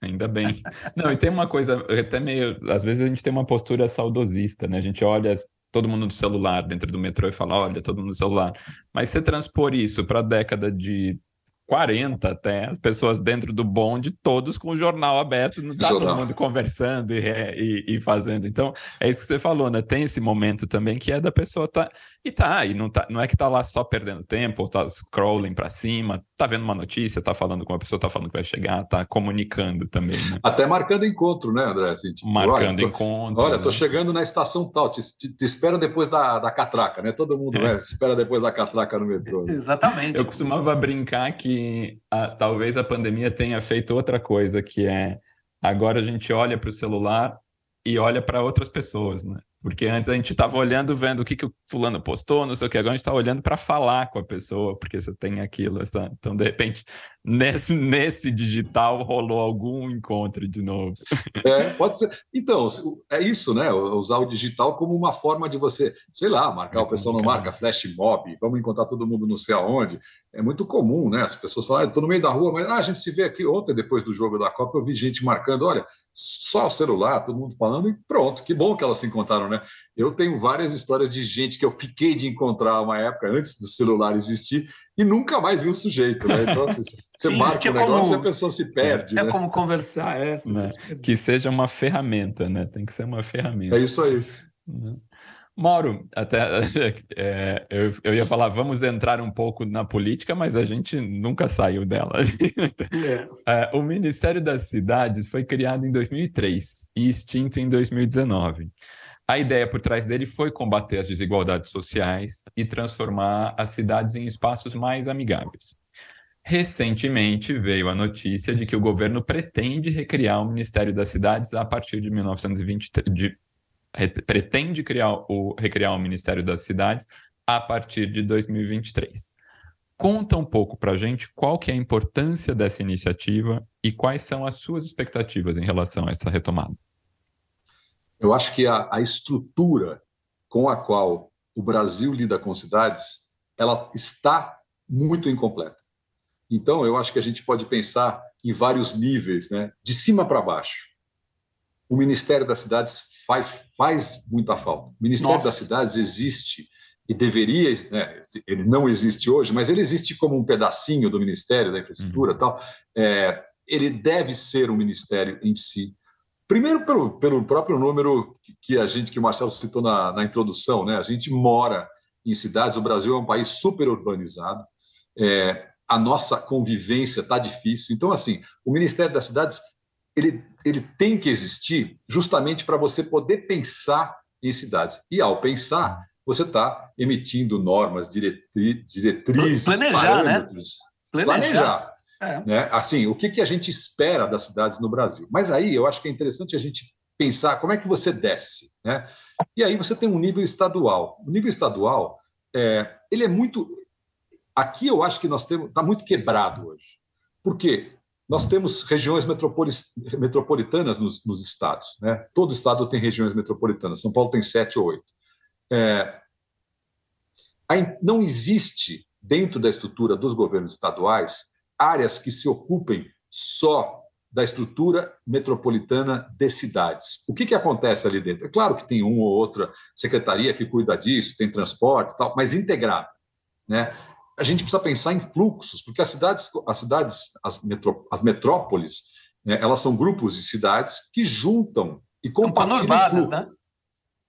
Ainda bem. Não, e tem uma coisa, até meio. Às vezes a gente tem uma postura saudosista, né? A gente olha todo mundo no celular dentro do metrô e fala: olha, todo mundo no celular. Mas você transpor isso para a década de 40 até, as pessoas dentro do bonde, todos com o jornal aberto, não tá jornal. todo mundo conversando e, e, e, fazendo. Então, é isso que você falou, né? Tem esse momento também que é da pessoa tá e tá, e não, tá, não é que tá lá só perdendo tempo, ou tá scrolling para cima, tá vendo uma notícia, tá falando com uma pessoa, tá falando que vai chegar, tá comunicando também, né? Até marcando encontro, né, André? Assim, tipo, marcando olha, encontro. Olha, né? tô chegando na estação tal, te, te, te espero depois da, da catraca, né? Todo mundo né, espera depois da catraca no metrô. Né? Exatamente. Eu costumava brincar que a, talvez a pandemia tenha feito outra coisa, que é agora a gente olha para o celular e olha para outras pessoas, né? Porque antes a gente estava olhando, vendo o que, que o fulano postou, não sei o que. Agora a gente está olhando para falar com a pessoa, porque você tem aquilo. Essa... Então, de repente, nesse, nesse digital rolou algum encontro de novo. É, pode ser. Então, é isso, né? Usar o digital como uma forma de você, sei lá, marcar é o pessoal não marca, flash mob, vamos encontrar todo mundo não sei aonde. É muito comum, né? As pessoas falam, ah, estou no meio da rua, mas ah, a gente se vê aqui. Ontem, depois do jogo da Copa, eu vi gente marcando, olha, só o celular, todo mundo falando, e pronto, que bom que elas se encontraram, né? Eu tenho várias histórias de gente que eu fiquei de encontrar uma época antes do celular existir e nunca mais vi um sujeito, né? Então, assim, você Sim, marca o um negócio e a pessoa se perde. É, né? como conversar, é. Né? Que seja uma ferramenta, né? Tem que ser uma ferramenta. É isso aí. Né? Mauro, até é, eu, eu, ia falar, vamos entrar um pouco na política, mas a gente nunca saiu dela. É. É, o Ministério das Cidades foi criado em 2003 e extinto em 2019. A ideia por trás dele foi combater as desigualdades sociais e transformar as cidades em espaços mais amigáveis. Recentemente veio a notícia de que o governo pretende recriar o Ministério das Cidades a partir de 1923, de pretende criar o, recriar o Ministério das Cidades a partir de 2023. Conta um pouco para a gente qual que é a importância dessa iniciativa e quais são as suas expectativas em relação a essa retomada. Eu acho que a, a estrutura com a qual o Brasil lida com cidades, ela está muito incompleta. Então, eu acho que a gente pode pensar em vários níveis, né? de cima para baixo. O Ministério das Cidades faz, faz muita falta. O Ministério Nossa. das Cidades existe e deveria, né, ele não existe hoje, mas ele existe como um pedacinho do Ministério da Infraestrutura uhum. tal. É, ele deve ser um ministério em si. Primeiro pelo, pelo próprio número que a gente, que o Marcelo citou na, na introdução, né? A gente mora em cidades, o Brasil é um país super urbanizado, é, a nossa convivência está difícil. Então, assim, o Ministério das Cidades ele, ele tem que existir justamente para você poder pensar em cidades. E ao pensar, você está emitindo normas, diretri, diretrizes, planejar, né? parâmetros. Né? Planejar. planejar é. né? Assim, o que, que a gente espera das cidades no Brasil? Mas aí eu acho que é interessante a gente pensar como é que você desce. Né? E aí você tem um nível estadual. O nível estadual, é, ele é muito... Aqui eu acho que nós temos... Está muito quebrado hoje. Por quê? Nós temos regiões metropolitanas nos, nos, estados. Né? Todo estado tem regiões metropolitanas. São Paulo tem sete ou oito. É, não existe, dentro da estrutura dos governos estaduais, áreas que se ocupem só da estrutura metropolitana de cidades. O que, que acontece ali dentro? É claro que tem uma ou outra secretaria que cuida disso, tem transporte e tal, mas integrado. Né? A gente precisa pensar em fluxos, porque as cidades, as cidades, as, metró, as metrópoles, né, elas são grupos de cidades que juntam e compartilham fluxos. Né?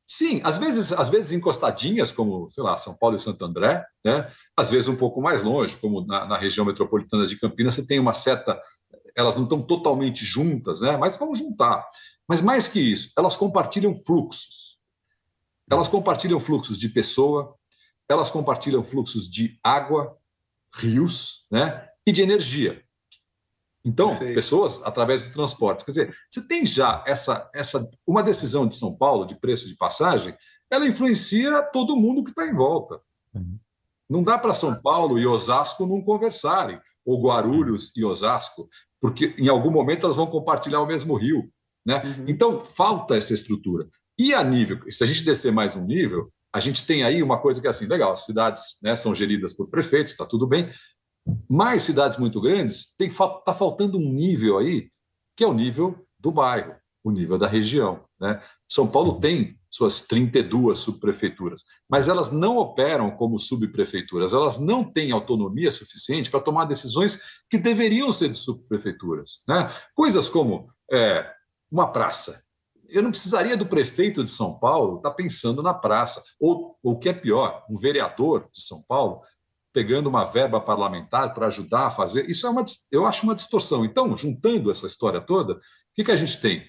Sim, às vezes, às vezes encostadinhas, como, sei lá, São Paulo e Santo André, né? às vezes um pouco mais longe, como na, na região metropolitana de Campinas, você tem uma certa. Elas não estão totalmente juntas, né? mas vão juntar. Mas mais que isso, elas compartilham fluxos. Elas compartilham fluxos de pessoa, elas compartilham fluxos de água, rios né, e de energia. Então, Perfeito. pessoas através do transporte. Quer dizer, você tem já essa, essa. Uma decisão de São Paulo de preço de passagem, ela influencia todo mundo que está em volta. Uhum. Não dá para São Paulo e Osasco não conversarem, ou Guarulhos e Osasco, porque em algum momento elas vão compartilhar o mesmo rio. Né? Uhum. Então, falta essa estrutura. E a nível, se a gente descer mais um nível, a gente tem aí uma coisa que é assim, legal, as cidades né, são geridas por prefeitos, está tudo bem, mas cidades muito grandes, está faltando um nível aí, que é o nível do bairro, o nível da região. Né? São Paulo tem suas 32 subprefeituras, mas elas não operam como subprefeituras, elas não têm autonomia suficiente para tomar decisões que deveriam ser de subprefeituras. Né? Coisas como é, uma praça eu não precisaria do prefeito de São Paulo estar tá pensando na praça. Ou, o que é pior, um vereador de São Paulo pegando uma verba parlamentar para ajudar a fazer. Isso é uma, eu acho uma distorção. Então, juntando essa história toda, o que, que a gente tem?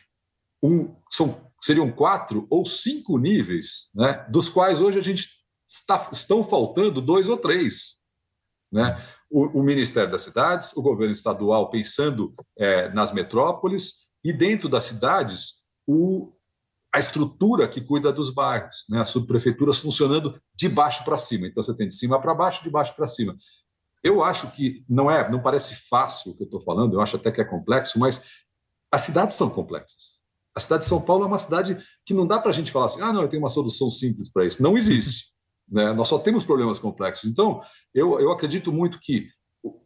Um, são, seriam quatro ou cinco níveis, né, dos quais hoje a gente está, estão faltando dois ou três. Né? O, o Ministério das Cidades, o governo estadual pensando é, nas metrópoles, e dentro das cidades, o, a estrutura que cuida dos bairros, né? as subprefeituras funcionando de baixo para cima. Então, você tem de cima para baixo, de baixo para cima. Eu acho que não é, não parece fácil o que eu estou falando, eu acho até que é complexo, mas as cidades são complexas. A cidade de São Paulo é uma cidade que não dá para a gente falar assim, ah, não, eu tenho uma solução simples para isso. Não existe. Né? Nós só temos problemas complexos. Então, eu, eu acredito muito que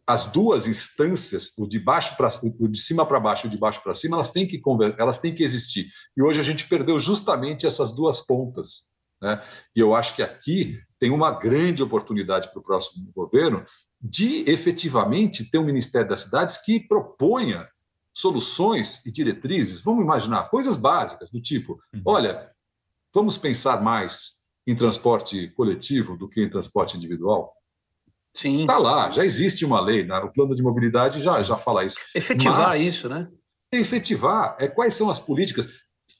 as duas instâncias, o de baixo para o de cima para baixo e o de baixo para cima, elas têm que elas têm que existir. E hoje a gente perdeu justamente essas duas pontas. Né? E eu acho que aqui tem uma grande oportunidade para o próximo governo de efetivamente ter um Ministério das Cidades que proponha soluções e diretrizes. Vamos imaginar coisas básicas do tipo: uhum. olha, vamos pensar mais em transporte coletivo do que em transporte individual? Sim. Está lá, já existe uma lei, né? o plano de mobilidade já, já fala isso. Efetivar Mas, isso, né? Efetivar, é quais são as políticas,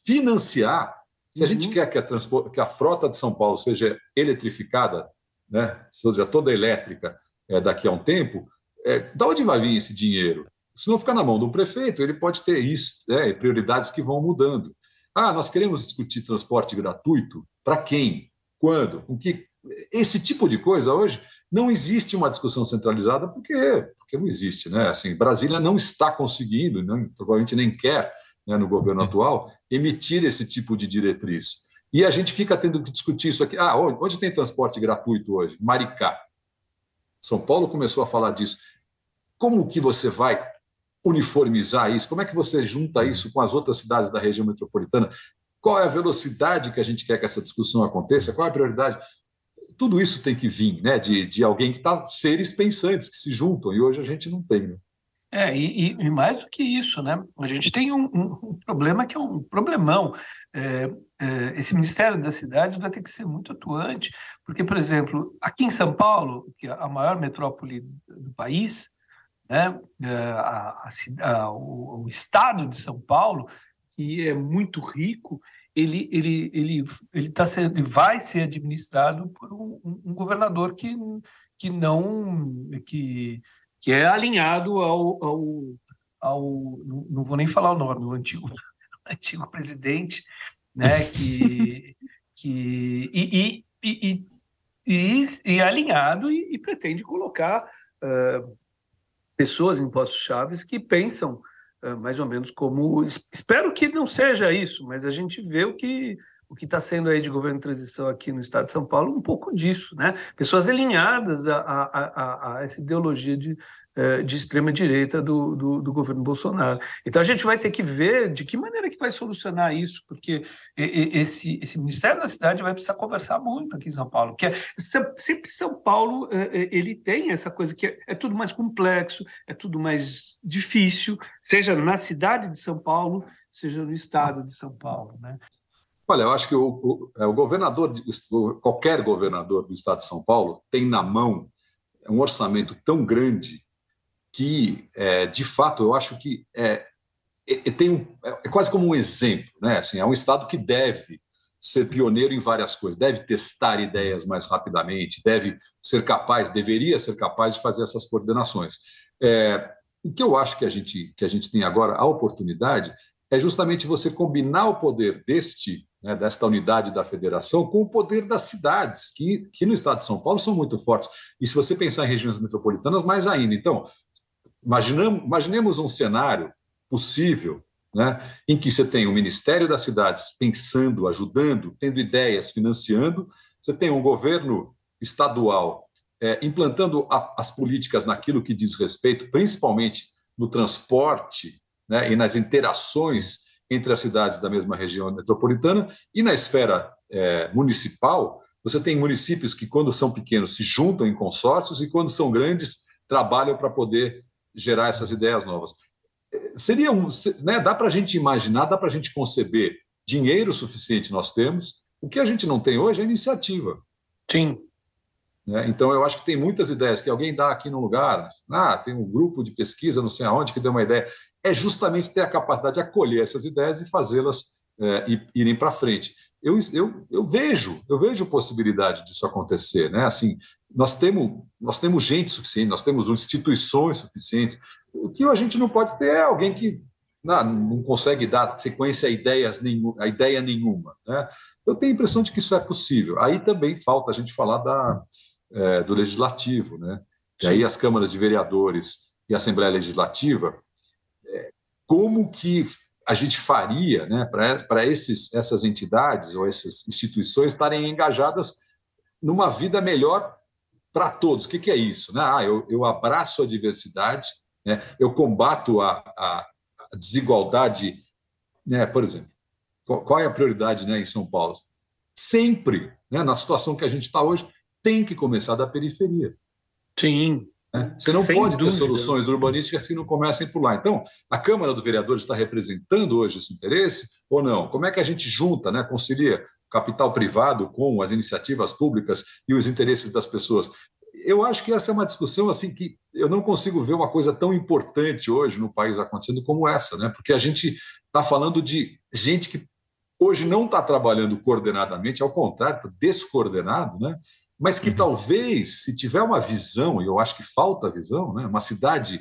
financiar. Se uhum. a gente uhum. quer que a, que a, frota de São Paulo seja eletrificada, né? seja toda elétrica é, daqui a um tempo, é, da onde vai vir esse dinheiro? Se não ficar na mão do prefeito, ele pode ter isso, né? prioridades que vão mudando. Ah, nós queremos discutir transporte gratuito. Para quem? Quando? Com que? Esse tipo de coisa hoje não existe uma discussão centralizada porque, porque não existe, né? Assim, Brasília não está conseguindo, não, provavelmente nem quer, né, no governo uhum. atual, emitir esse tipo de diretriz. E a gente fica tendo que discutir isso aqui. Ah, onde, onde tem transporte gratuito hoje? Maricá. São Paulo começou a falar disso. Como que você vai uniformizar isso? Como é que você junta uhum. isso com as outras cidades da região metropolitana? Qual é a velocidade que a gente quer que essa discussão aconteça? Qual é a prioridade? Tudo isso tem que vir né, de, de alguém que está, seres pensantes que se juntam, e hoje a gente não tem. Né? É, e, e, mais do que isso, né? A gente tem um, um, problema que é um problemão. É, é, esse Ministério das Cidades vai ter que ser muito atuante, porque, por exemplo, aqui em São Paulo, que é a maior metrópole do país, né? É, a, a, a, o, o estado de São Paulo, que é muito rico, ele, ele, ele, ele, tá sendo, ele vai ser administrado por um, um, governador que, que não que, que é alinhado ao, ao, ao não vou nem falar o nome, o antigo, antigo presidente, né, que, que e, e, e, e, alinhado e, pretende colocar uh, pessoas em postos chaves que pensam mais ou menos como. Espero que não seja isso, mas a gente vê o que o que está sendo aí de governo de transição aqui no estado de São Paulo, um pouco disso, né? Pessoas alinhadas a, a, a, a essa ideologia de, eh, de extrema-direita do, do, do, governo Bolsonaro. Então a gente vai ter que ver de que maneira que vai solucionar isso, porque esse, esse Ministério da Cidade vai precisar conversar muito aqui em São Paulo, que é, sempre São Paulo eh, ele tem essa coisa que é, é tudo mais complexo, é tudo mais difícil, seja na cidade de São Paulo, seja no estado de São Paulo, né? Olha, eu acho que o, o, é, o governador, qualquer governador do estado de São Paulo tem na mão um orçamento tão grande que, é, de fato, eu acho que é, é, tem um, é quase como um exemplo, né? Assim, é um Estado que deve ser pioneiro em várias coisas, deve testar ideias mais rapidamente, deve ser capaz, deveria ser capaz de fazer essas coordenações. É, o que eu acho que a gente que a gente tem agora a oportunidade é justamente você combinar o poder deste né, desta unidade da federação com o poder das cidades, que, que no estado de São Paulo são muito fortes. E se você pensar em regiões metropolitanas, mais ainda. Então, Imaginamos, imaginemos um cenário possível né, em que você tem o Ministério das Cidades pensando, ajudando, tendo ideias, financiando, você tem um governo estadual é, implantando a, as políticas naquilo que diz respeito, principalmente no transporte né, e nas interações entre as cidades da mesma região metropolitana, e na esfera é, municipal, você tem municípios que, quando são pequenos, se juntam em consórcios e, quando são grandes, trabalham para poder gerar essas ideias novas. Seria um, né, dá para a gente imaginar, dá para a gente conceber dinheiro suficiente nós temos. O que a gente não tem hoje é iniciativa. Sim. Né? Então, eu acho que tem muitas ideias que alguém dá aqui no lugar. Ah, tem um grupo de pesquisa, não sei aonde, que deu uma ideia. É justamente ter a capacidade de acolher essas ideias e fazê-las é, irem para frente. Eu, eu, eu vejo, eu vejo possibilidade disso acontecer, né? Assim, nós temos, nós temos gente suficiente, nós temos instituições suficientes. O que a gente não pode ter é alguém que não, não consegue dar sequência a ideias nenhum, a ideia nenhuma, né? Eu tenho a impressão de que isso é possível. Aí também falta a gente falar da, é, do legislativo, né? E aí as câmaras de vereadores e a Assembleia Legislativa, é, como que a gente faria né, para essas entidades ou essas instituições estarem engajadas numa vida melhor para todos? O que, que, é isso? Né? Ah, eu, eu abraço a diversidade, né? eu combato a, a, a desigualdade. Né? Por exemplo, qual é a prioridade né, em São Paulo? Sempre, né, na situação que a gente está hoje, tem que começar da periferia. Sim. Né? Você não Sem pode dúvida. ter soluções urbanísticas que não comecem por lá. Então, a Câmara dos Vereadores está representando hoje esse interesse ou não? Como é que a gente junta, né, concilia capital privado com as iniciativas públicas e os interesses das pessoas? Eu acho que essa é uma discussão assim que eu não consigo ver uma coisa tão importante hoje no país acontecendo como essa, né? Porque a gente está falando de gente que hoje não está trabalhando coordenadamente, ao contrário, está descoordenado, né? Mas que uhum. talvez, se tiver uma visão, e eu acho que falta visão, né? uma cidade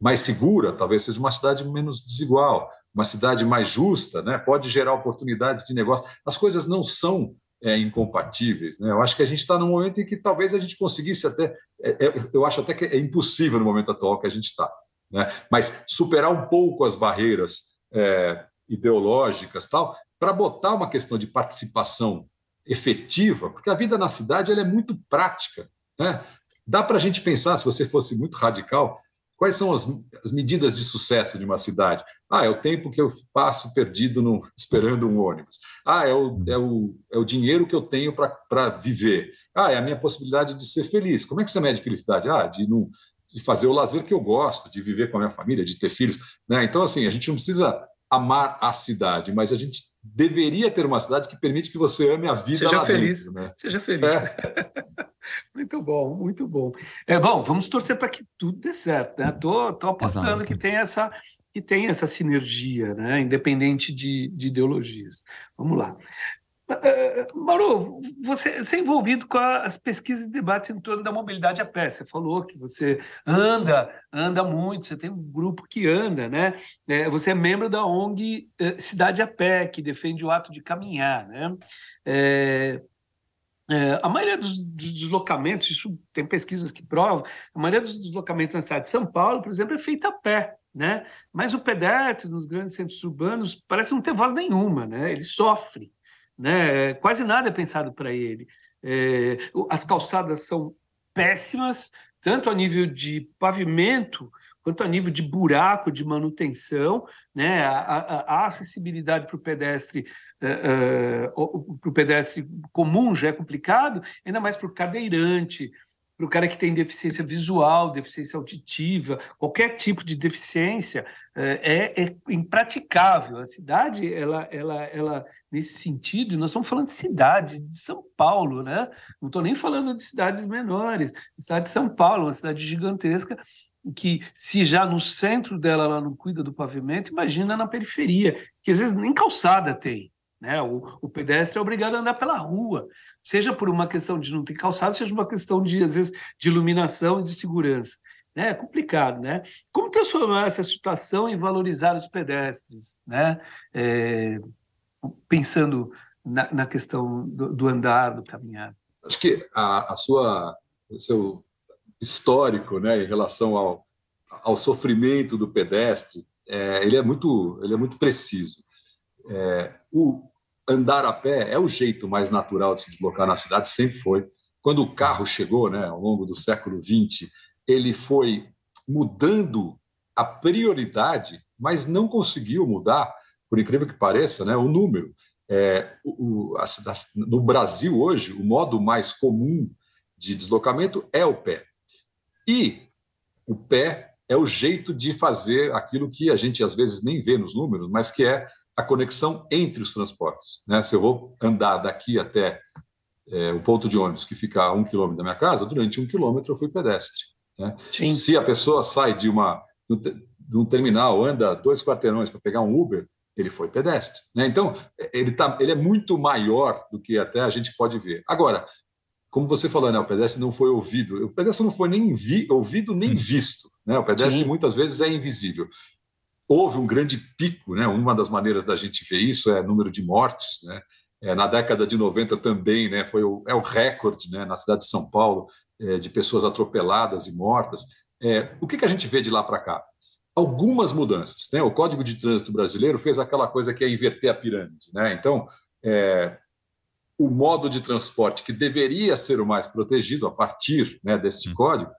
mais segura, talvez seja uma cidade menos desigual, uma cidade mais justa, né? pode gerar oportunidades de negócio. As coisas não são é, incompatíveis. Né? Eu acho que a gente está num momento em que talvez a gente conseguisse até. É, é, eu acho até que é impossível no momento atual que a gente está. Né? Mas superar um pouco as barreiras é, ideológicas tal, para botar uma questão de participação efetiva, porque a vida na cidade ela é muito prática. Né? Dá para a gente pensar, se você fosse muito radical, quais são as, as, medidas de sucesso de uma cidade? Ah, é o tempo que eu passo perdido no, esperando um ônibus. Ah, é o, é o, é o dinheiro que eu tenho para viver. Ah, é a minha possibilidade de ser feliz. Como é que você mede felicidade? Ah, de, não, de fazer o lazer que eu gosto, de viver com a minha família, de ter filhos. Né? Então, assim, a gente não precisa amar a cidade, mas a gente deveria ter uma cidade que permite que você ame a vida Seja feliz. Dentro, né? Seja feliz. É. muito bom, muito bom. É bom, vamos torcer para que tudo dê certo, né? Tô, tô apostando Exato. que tem essa que tem essa sinergia, né? Independente de, de ideologias. Vamos lá. Uh, Mauro, você, você é envolvido com as pesquisas e debates em torno da mobilidade a pé. Você falou que você anda, anda muito, você tem um grupo que anda, né? É, você é membro da ONG é, Cidade a Pé, que defende o ato de caminhar, né? É, é, a maioria dos, dos, deslocamentos, isso tem pesquisas que provam, a maioria dos deslocamentos na cidade de São Paulo, por exemplo, é feita a pé, né? Mas o pedestre nos grandes centros urbanos parece não ter voz nenhuma, né? Ele sofre né? Quase nada é pensado para ele. É, as calçadas são péssimas, tanto a nível de pavimento quanto a nível de buraco de manutenção, né? A, a, a acessibilidade para o pedestre uh, uh, pedestre comum já é complicado, ainda mais para o cadeirante, para o cara que tem deficiência visual, deficiência auditiva, qualquer tipo de deficiência, é, é, impraticável. A cidade, ela, ela, ela, nesse sentido, nós estamos falando de cidade, de São Paulo, né? Não estou nem falando de cidades menores. A cidade de São Paulo, uma cidade gigantesca, que se já no centro dela ela não cuida do pavimento, imagina na periferia, que às vezes nem calçada tem. Né? O, o, pedestre é obrigado a andar pela rua, seja por uma questão de não ter calçado, seja uma questão de, às vezes, de iluminação e de segurança. Né? É complicado, né? Como transformar essa situação e valorizar os pedestres, né? É, pensando na, na questão do, do, andar, do caminhar. Acho que a, a sua, o seu histórico, né, em relação ao, ao sofrimento do pedestre, é, ele é muito, ele é muito preciso. É, o andar a pé é o jeito mais natural de se deslocar na cidade, sempre foi. Quando o carro chegou, né, ao longo do século XX, ele foi mudando a prioridade, mas não conseguiu mudar, por incrível que pareça, né, o número. É, o, a, no Brasil hoje, o modo mais comum de deslocamento é o pé. E o pé é o jeito de fazer aquilo que a gente às vezes nem vê nos números, mas que é a conexão entre os transportes. Né? Se eu vou andar daqui até é, o ponto de ônibus que fica a um quilômetro da minha casa, durante um quilômetro eu fui pedestre. Né? Se a pessoa sai de uma de um terminal, anda dois quarteirões para pegar um Uber, ele foi pedestre. Né? Então, ele, tá, ele é muito maior do que até a gente pode ver. Agora, como você falou, né, o pedestre não foi ouvido. O pedestre não foi nem vi, ouvido nem visto. Né? O pedestre Sim. muitas vezes é invisível. Houve um grande pico, né? uma das maneiras da gente ver isso é o número de mortes. Né? É, na década de 90 também né, foi o, é o recorde né, na cidade de São Paulo é, de pessoas atropeladas e mortas. É, o que, que a gente vê de lá para cá? Algumas mudanças. Né? O Código de Trânsito Brasileiro fez aquela coisa que é inverter a pirâmide. Né? Então, é, o modo de transporte que deveria ser o mais protegido a partir né, desse código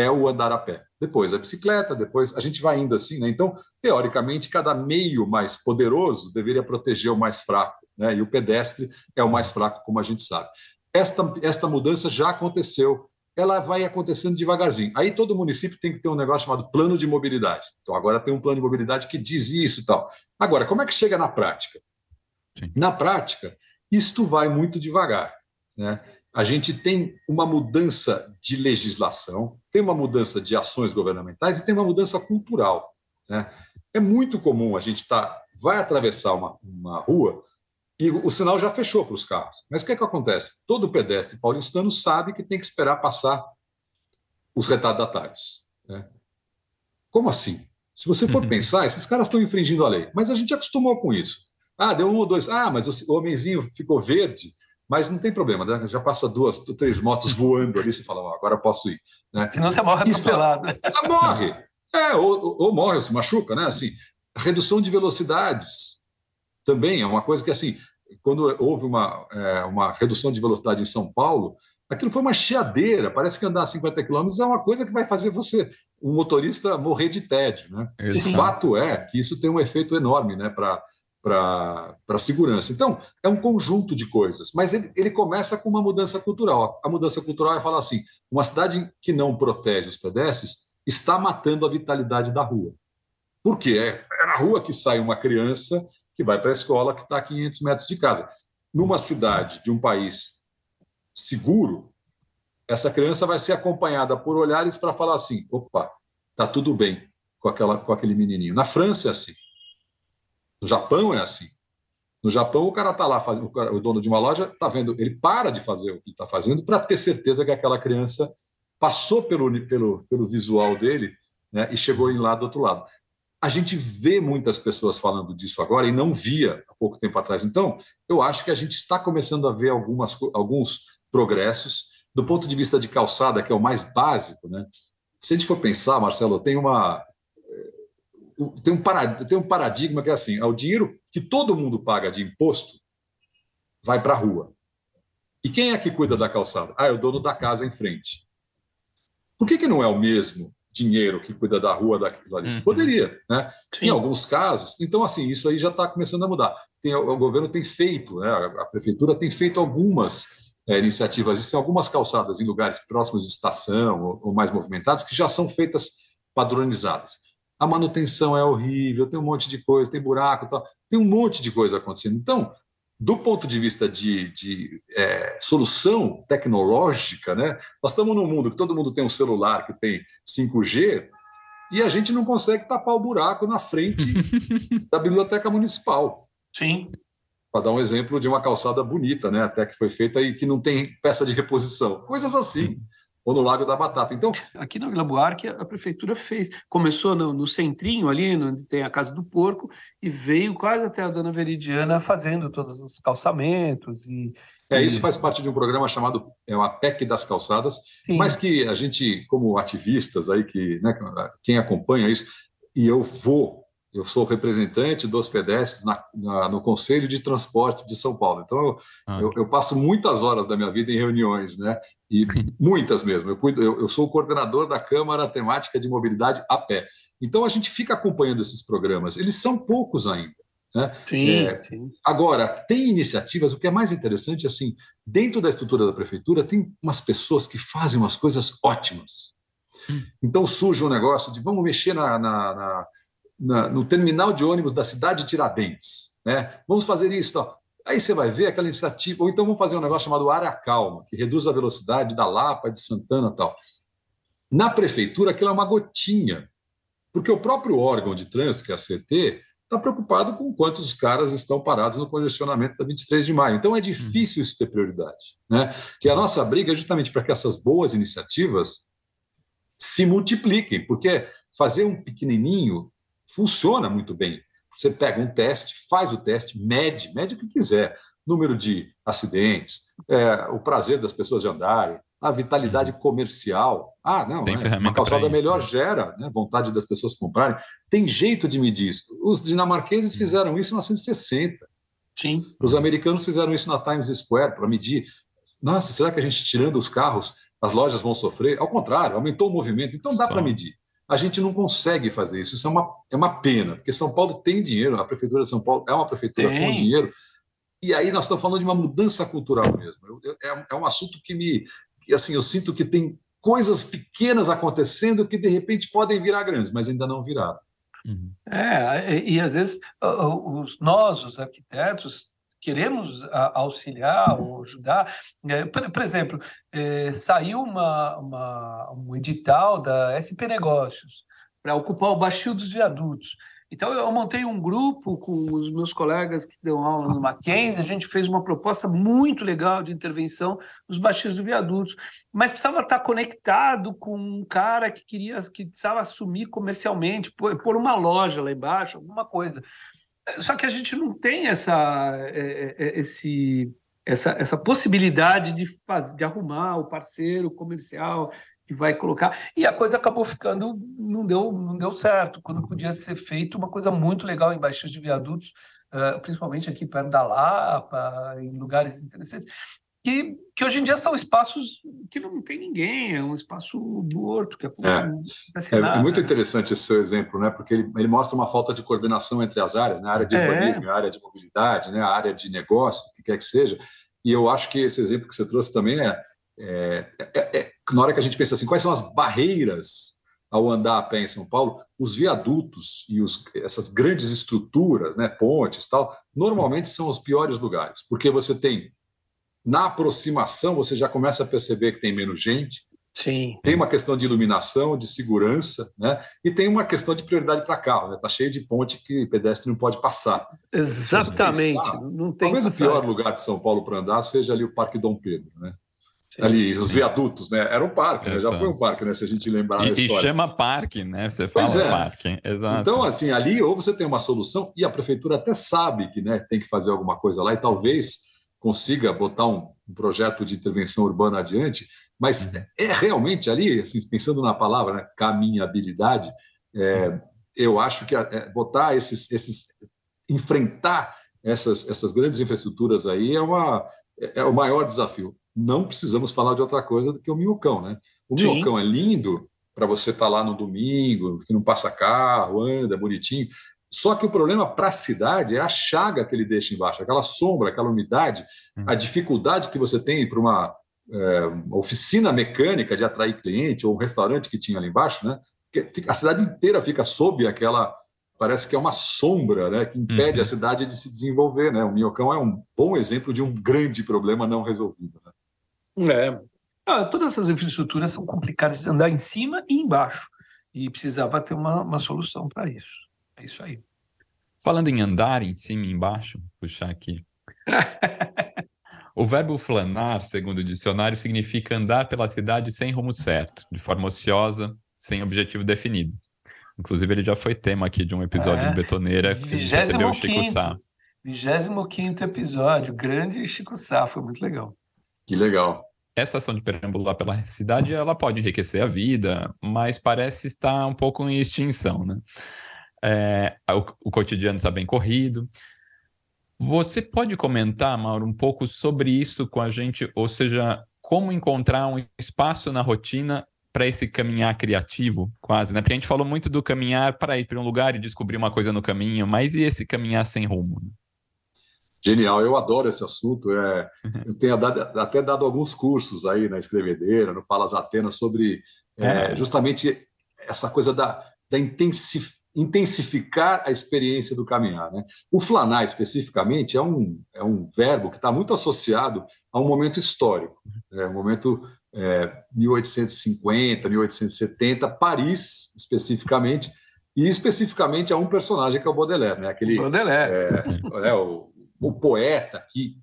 é o andar a pé. Depois a bicicleta, depois a gente vai indo assim. Né? Então, teoricamente, cada meio mais poderoso deveria proteger o mais fraco né? e o pedestre é o mais fraco, como a gente sabe. Esta, esta mudança já aconteceu, ela vai acontecendo devagarzinho. Aí todo município tem que ter um negócio chamado plano de mobilidade. Então agora tem um plano de mobilidade que diz isso e tal. Agora, como é que chega na prática? Sim. Na prática, isto vai muito devagar. Né? A gente tem uma mudança de legislação, tem uma mudança de ações governamentais e tem uma mudança cultural. Né? É muito comum a gente tá, vai atravessar uma, uma rua e o sinal já fechou para os carros. Mas o que, é que acontece? Todo pedestre paulistano sabe que tem que esperar passar os retardatários. Né? Como assim? Se você for pensar, esses caras estão infringindo a lei. Mas a gente acostumou com isso. Ah, deu um ou dois. Ah, mas o homenzinho ficou verde. Mas não tem problema, né? já passa duas, três motos voando ali, você fala, oh, agora posso ir. Né? Senão você morre atropelado. Ah, morre! É, ou, ou morre, ou se machuca, né? Assim, redução de velocidades também é uma coisa que, assim, quando houve uma, é, uma redução de velocidade em São Paulo, aquilo foi uma cheadeira. Parece que andar a 50 km é uma coisa que vai fazer você, um motorista, morrer de tédio. Né? O fato é que isso tem um efeito enorme né, para a segurança. Então, é um conjunto de coisas, mas ele, ele começa com uma mudança cultural. A mudança cultural é falar assim: uma cidade que não protege os pedestres está matando a vitalidade da rua. Por quê? É, é na rua que sai uma criança que vai para a escola que está a 500 metros de casa. Numa cidade de um país seguro, essa criança vai ser acompanhada por olhares para falar assim: opa, tá tudo bem com, aquela, com aquele menininho. Na França é assim. No Japão é assim. No Japão, o cara está lá, fazendo, o dono de uma loja está vendo, ele para de fazer o que está fazendo para ter certeza que aquela criança passou pelo, pelo, pelo visual dele né, e chegou lá do outro lado. A gente vê muitas pessoas falando disso agora e não via há pouco tempo atrás. Então, eu acho que a gente está começando a ver algumas, alguns progressos. Do ponto de vista de calçada, que é o mais básico, né? se a gente for pensar, Marcelo, tem uma. Tem um, paradigma, tem um paradigma que é assim: é o dinheiro que todo mundo paga de imposto vai para a rua. E quem é que cuida da calçada? Ah, é o dono da casa em frente. Por que, que não é o mesmo dinheiro que cuida da rua daquilo ali. Uhum. Poderia, né? Sim. Em alguns casos. Então, assim, isso aí já está começando a mudar. Tem, o governo tem feito, né? a, prefeitura tem feito algumas é, iniciativas, existem algumas calçadas em lugares próximos de estação ou, ou, mais movimentados que já são feitas padronizadas. A manutenção é horrível, tem um monte de coisa, tem buraco, tal, tem um monte de coisa acontecendo. Então, do ponto de vista de, de é, solução tecnológica, né, nós estamos num mundo que todo mundo tem um celular que tem 5G e a gente não consegue tapar o buraco na frente da biblioteca municipal. Sim. Para dar um exemplo de uma calçada bonita, né, até que foi feita e que não tem peça de reposição. Coisas assim ou no Lago da Batata. Então, aqui na Vila Buarque a prefeitura fez, começou no, no centrinho ali, onde tem a casa do porco, e veio quase até a Dona Veridiana fazendo todos os calçamentos e é, isso faz parte de um programa chamado é uma PEC das calçadas, Sim. mas que a gente, como ativistas aí, que né, quem acompanha isso, e eu vou eu sou representante dos pedestres na, na, no Conselho de Transporte de São Paulo. Então, eu, ah. eu, eu, passo muitas horas da minha vida em reuniões, né? E muitas mesmo. Eu, cuido, eu, eu sou o coordenador da Câmara Temática de Mobilidade a pé. Então, a gente fica acompanhando esses programas. Eles são poucos ainda. Né? Sim, é, sim. Agora, tem iniciativas, o que é mais interessante, assim, dentro da estrutura da prefeitura, tem umas pessoas que fazem umas coisas ótimas. Hum. Então surge um negócio de vamos mexer na, na, na na, no terminal de ônibus da cidade de Tiradentes. Né? Vamos fazer isso. Tal. Aí você vai ver aquela iniciativa, ou então vamos fazer um negócio chamado área calma, que reduz a velocidade da Lapa, de Santana tal. Na prefeitura, aquilo é uma gotinha, porque o próprio órgão de trânsito, que é a CT, está preocupado com quantos caras estão parados no congestionamento da 23 de maio. Então é difícil isso ter prioridade. Né? E a nossa briga é justamente para que essas boas iniciativas se multipliquem, porque fazer um pequenininho funciona muito bem. Você pega um teste, faz o teste, mede, mede o que quiser. Número de acidentes, é, o prazer das pessoas de andarem, a vitalidade uhum. comercial. Ah, não, Tem né? uma calçada melhor gera né? vontade das pessoas comprarem. Tem jeito de medir isso. Os dinamarqueses uhum. fizeram isso em 1960. Sim. Os americanos fizeram isso na Times Square para medir. Nossa, será que a gente tirando os carros, as lojas vão sofrer? Ao contrário, aumentou o movimento. Então dá para medir. A gente não consegue fazer isso. Isso é uma, é uma pena, porque São Paulo tem dinheiro, a Prefeitura de São Paulo é uma prefeitura tem. com dinheiro. E aí nós estamos falando de uma mudança cultural mesmo. Eu, eu, é, é um assunto que me, que assim eu sinto que tem coisas pequenas acontecendo que de repente podem virar grandes, mas ainda não viraram. Uhum. É, e, e, às vezes os, nós, os arquitetos, queremos auxiliar ou ajudar. É, por, exemplo, é, saiu uma, uma, um edital da SP Negócios para ocupar o baixio dos viadutos. Então, eu montei um grupo com os meus colegas que dão aula no Mackenzie, a gente fez uma proposta muito legal de intervenção nos baixos do viadutos, mas precisava estar conectado com um cara que queria, que precisava assumir comercialmente, pôr uma loja lá embaixo, alguma coisa. Só que a gente não tem essa, é, é, esse, essa, essa possibilidade de, de arrumar o parceiro comercial, que vai colocar. E a coisa acabou ficando, não deu, não deu certo, quando podia ser feito uma coisa muito legal em baixos de viadutos, uh, principalmente aqui perto da Lapa, em lugares interessantes, que, que hoje em dia são espaços que não tem ninguém, é um espaço morto. Que é, é, é, é muito interessante esse seu exemplo, né? porque ele, ele mostra uma falta de coordenação entre as áreas, né? a área de é. urbanismo, a área de mobilidade, né? a área de negócio, o que quer que seja. E eu acho que esse exemplo que você trouxe também é, é, é, é na hora que a gente pensa assim, quais são as barreiras ao andar a pé em São Paulo, os viadutos e os, essas grandes estruturas, né, pontes tal, normalmente são os piores lugares, porque você tem na aproximação você já começa a perceber que tem menos gente. Sim. Tem uma questão de iluminação, de segurança, né? E tem uma questão de prioridade para carro, né? Tá cheio de ponte que pedestre não pode passar. Exatamente. Pensar, não tem talvez o pior lugar de São Paulo para andar seja ali o Parque Dom Pedro, né? ali, os viadutos, né? Era um parque, né? já foi um parque, né? Se a gente lembrar e, a história. E chama parque, né? Você fala é. parque, exato. Então, assim, ali ou você tem uma solução e a prefeitura até sabe que né, tem que fazer alguma coisa lá e talvez consiga botar um, um projeto de intervenção urbana adiante, mas uhum. é realmente ali, assim, pensando na palavra, né, caminhabilidade, é, uhum. eu acho que é, botar esses, esses, enfrentar essas, essas grandes infraestruturas aí é, uma, é, é o maior desafio não precisamos falar de outra coisa do que o minhocão, né? O Sim. minhocão é lindo para você estar tá lá no domingo, que não passa carro, anda, bonitinho. Só que o problema para a cidade é a chaga que ele deixa embaixo, aquela sombra, aquela umidade, hum. a dificuldade que você tem para uma, é, oficina mecânica de atrair cliente ou um restaurante que tinha ali embaixo, né? A cidade inteira fica sob aquela parece que é uma sombra né, que impede uhum. a cidade de se desenvolver. Né? O Minhocão é um bom exemplo de um grande problema não resolvido. Né? É. Ah, todas essas infraestruturas são complicadas de andar em cima e embaixo. E precisava ter uma, uma solução para isso. É isso aí. Falando em andar em cima e embaixo, puxar aqui. o verbo flanar, segundo o dicionário, significa andar pela cidade sem rumo certo, de forma ociosa, sem objetivo definido. Inclusive, ele já foi tema aqui de um episódio é, de Betoneira que recebeu o Chico Sá. 25 episódio, grande Chico Sá, foi muito legal. Que legal. Essa ação de perambular pela cidade, ela pode enriquecer a vida, mas parece estar um pouco em extinção, né? É, o, o cotidiano está bem corrido. Você pode comentar, Mauro, um pouco sobre isso com a gente, ou seja, como encontrar um espaço na rotina para esse caminhar criativo, quase, né? Porque a gente falou muito do caminhar para ir para um lugar e descobrir uma coisa no caminho, mas e esse caminhar sem rumo? Né? Genial, eu adoro esse assunto. É, eu tenho dado, até dado alguns cursos aí na Escrevedeira, no Palas Atenas, sobre é, é. justamente essa coisa da, da intensificar a experiência do caminhar. Né? O flanar, especificamente, é um, é um verbo que está muito associado a um momento histórico, é um momento é, 1850, 1870, Paris, especificamente, e especificamente a um personagem que é o Baudelaire, né? aquele Baudelaire. É, é, o, o poeta que,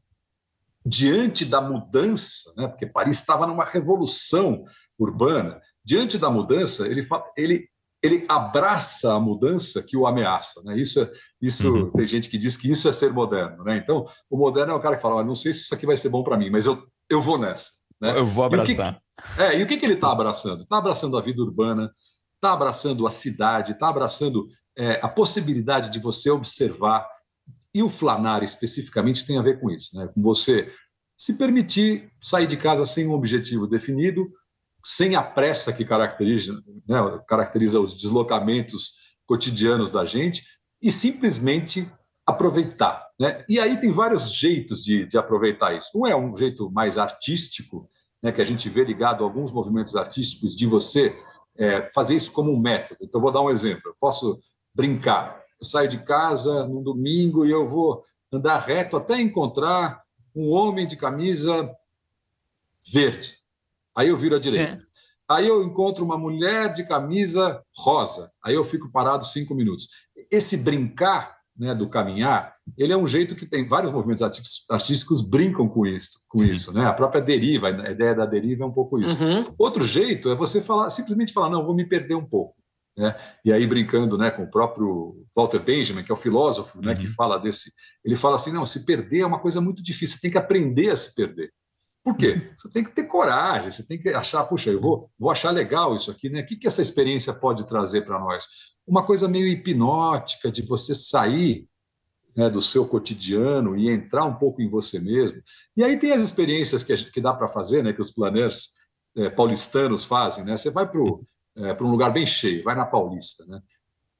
diante da mudança, né? porque Paris estava numa revolução urbana, diante da mudança, ele, ele ele abraça a mudança que o ameaça. Né? Isso, isso uhum. tem gente que diz que isso é ser moderno. Né? Então, o moderno é o cara que fala: não sei se isso aqui vai ser bom para mim, mas eu, eu vou nessa. Né? Eu vou abraçar. E que, é, e o que, que ele está abraçando? Está abraçando a vida urbana, está abraçando a cidade, está abraçando é, a possibilidade de você observar. E o flanar especificamente tem a ver com isso, né? com você se permitir sair de casa sem um objetivo definido, sem a pressa que caracteriza, né, caracteriza os deslocamentos cotidianos da gente, e simplesmente aproveitar. Né? E aí tem vários jeitos de, de aproveitar isso. Um é um jeito mais artístico, né, que a gente vê ligado a alguns movimentos artísticos, de você é, fazer isso como um método. Então, vou dar um exemplo. Eu posso brincar. Eu saio de casa num domingo e eu vou andar reto até encontrar um homem de camisa verde. Aí eu viro à direita. É. Aí eu encontro uma mulher de camisa rosa. Aí eu fico parado cinco minutos. Esse brincar né, do caminhar, ele é um jeito que tem vários movimentos artísticos brincam com isso, com Sim. isso, né? A própria deriva, a ideia da deriva é um pouco isso. Uhum. Outro jeito é você falar, simplesmente falar, não, vou me perder um pouco. Né? E aí brincando, né, com o próprio Walter Benjamin, que é o filósofo, né, uhum. que fala desse, ele fala assim, não, se perder é uma coisa muito difícil, você tem que aprender a se perder. Por quê? Você tem que ter coragem, você tem que achar, puxa, eu vou, vou achar legal isso aqui, né? O que, que essa experiência pode trazer para nós? Uma coisa meio hipnótica de você sair né, do seu cotidiano e entrar um pouco em você mesmo. E aí tem as experiências que, gente, que dá para fazer, né? Que os planers é, paulistanos fazem, né? Você vai para é, um lugar bem cheio, vai na Paulista, né?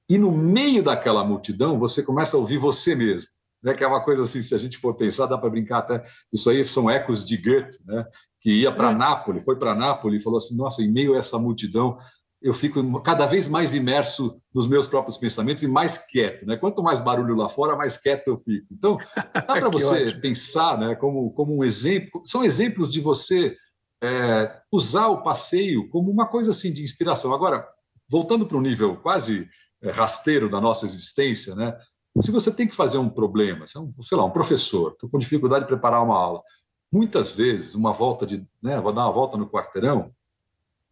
E no meio daquela multidão, você começa a ouvir você mesmo né, que é uma coisa assim, se a gente for pensar, dá para brincar até. Isso aí são ecos de Goethe, né, que ia para é. Nápoles, foi para Nápoles e falou assim: nossa, em meio a essa multidão, eu fico cada vez mais imerso nos meus próprios pensamentos e mais quieto. Né? Quanto mais barulho lá fora, mais quieto eu fico. Então, dá para você ótimo. pensar né, como, como um exemplo, são exemplos de você é, usar o passeio como uma coisa assim de inspiração. Agora, voltando para um nível quase é, rasteiro da nossa existência, né? Se você tem que fazer um problema, é sei lá, um professor, estou com dificuldade de preparar uma aula, muitas vezes uma volta de, né, vou dar uma volta no quarteirão,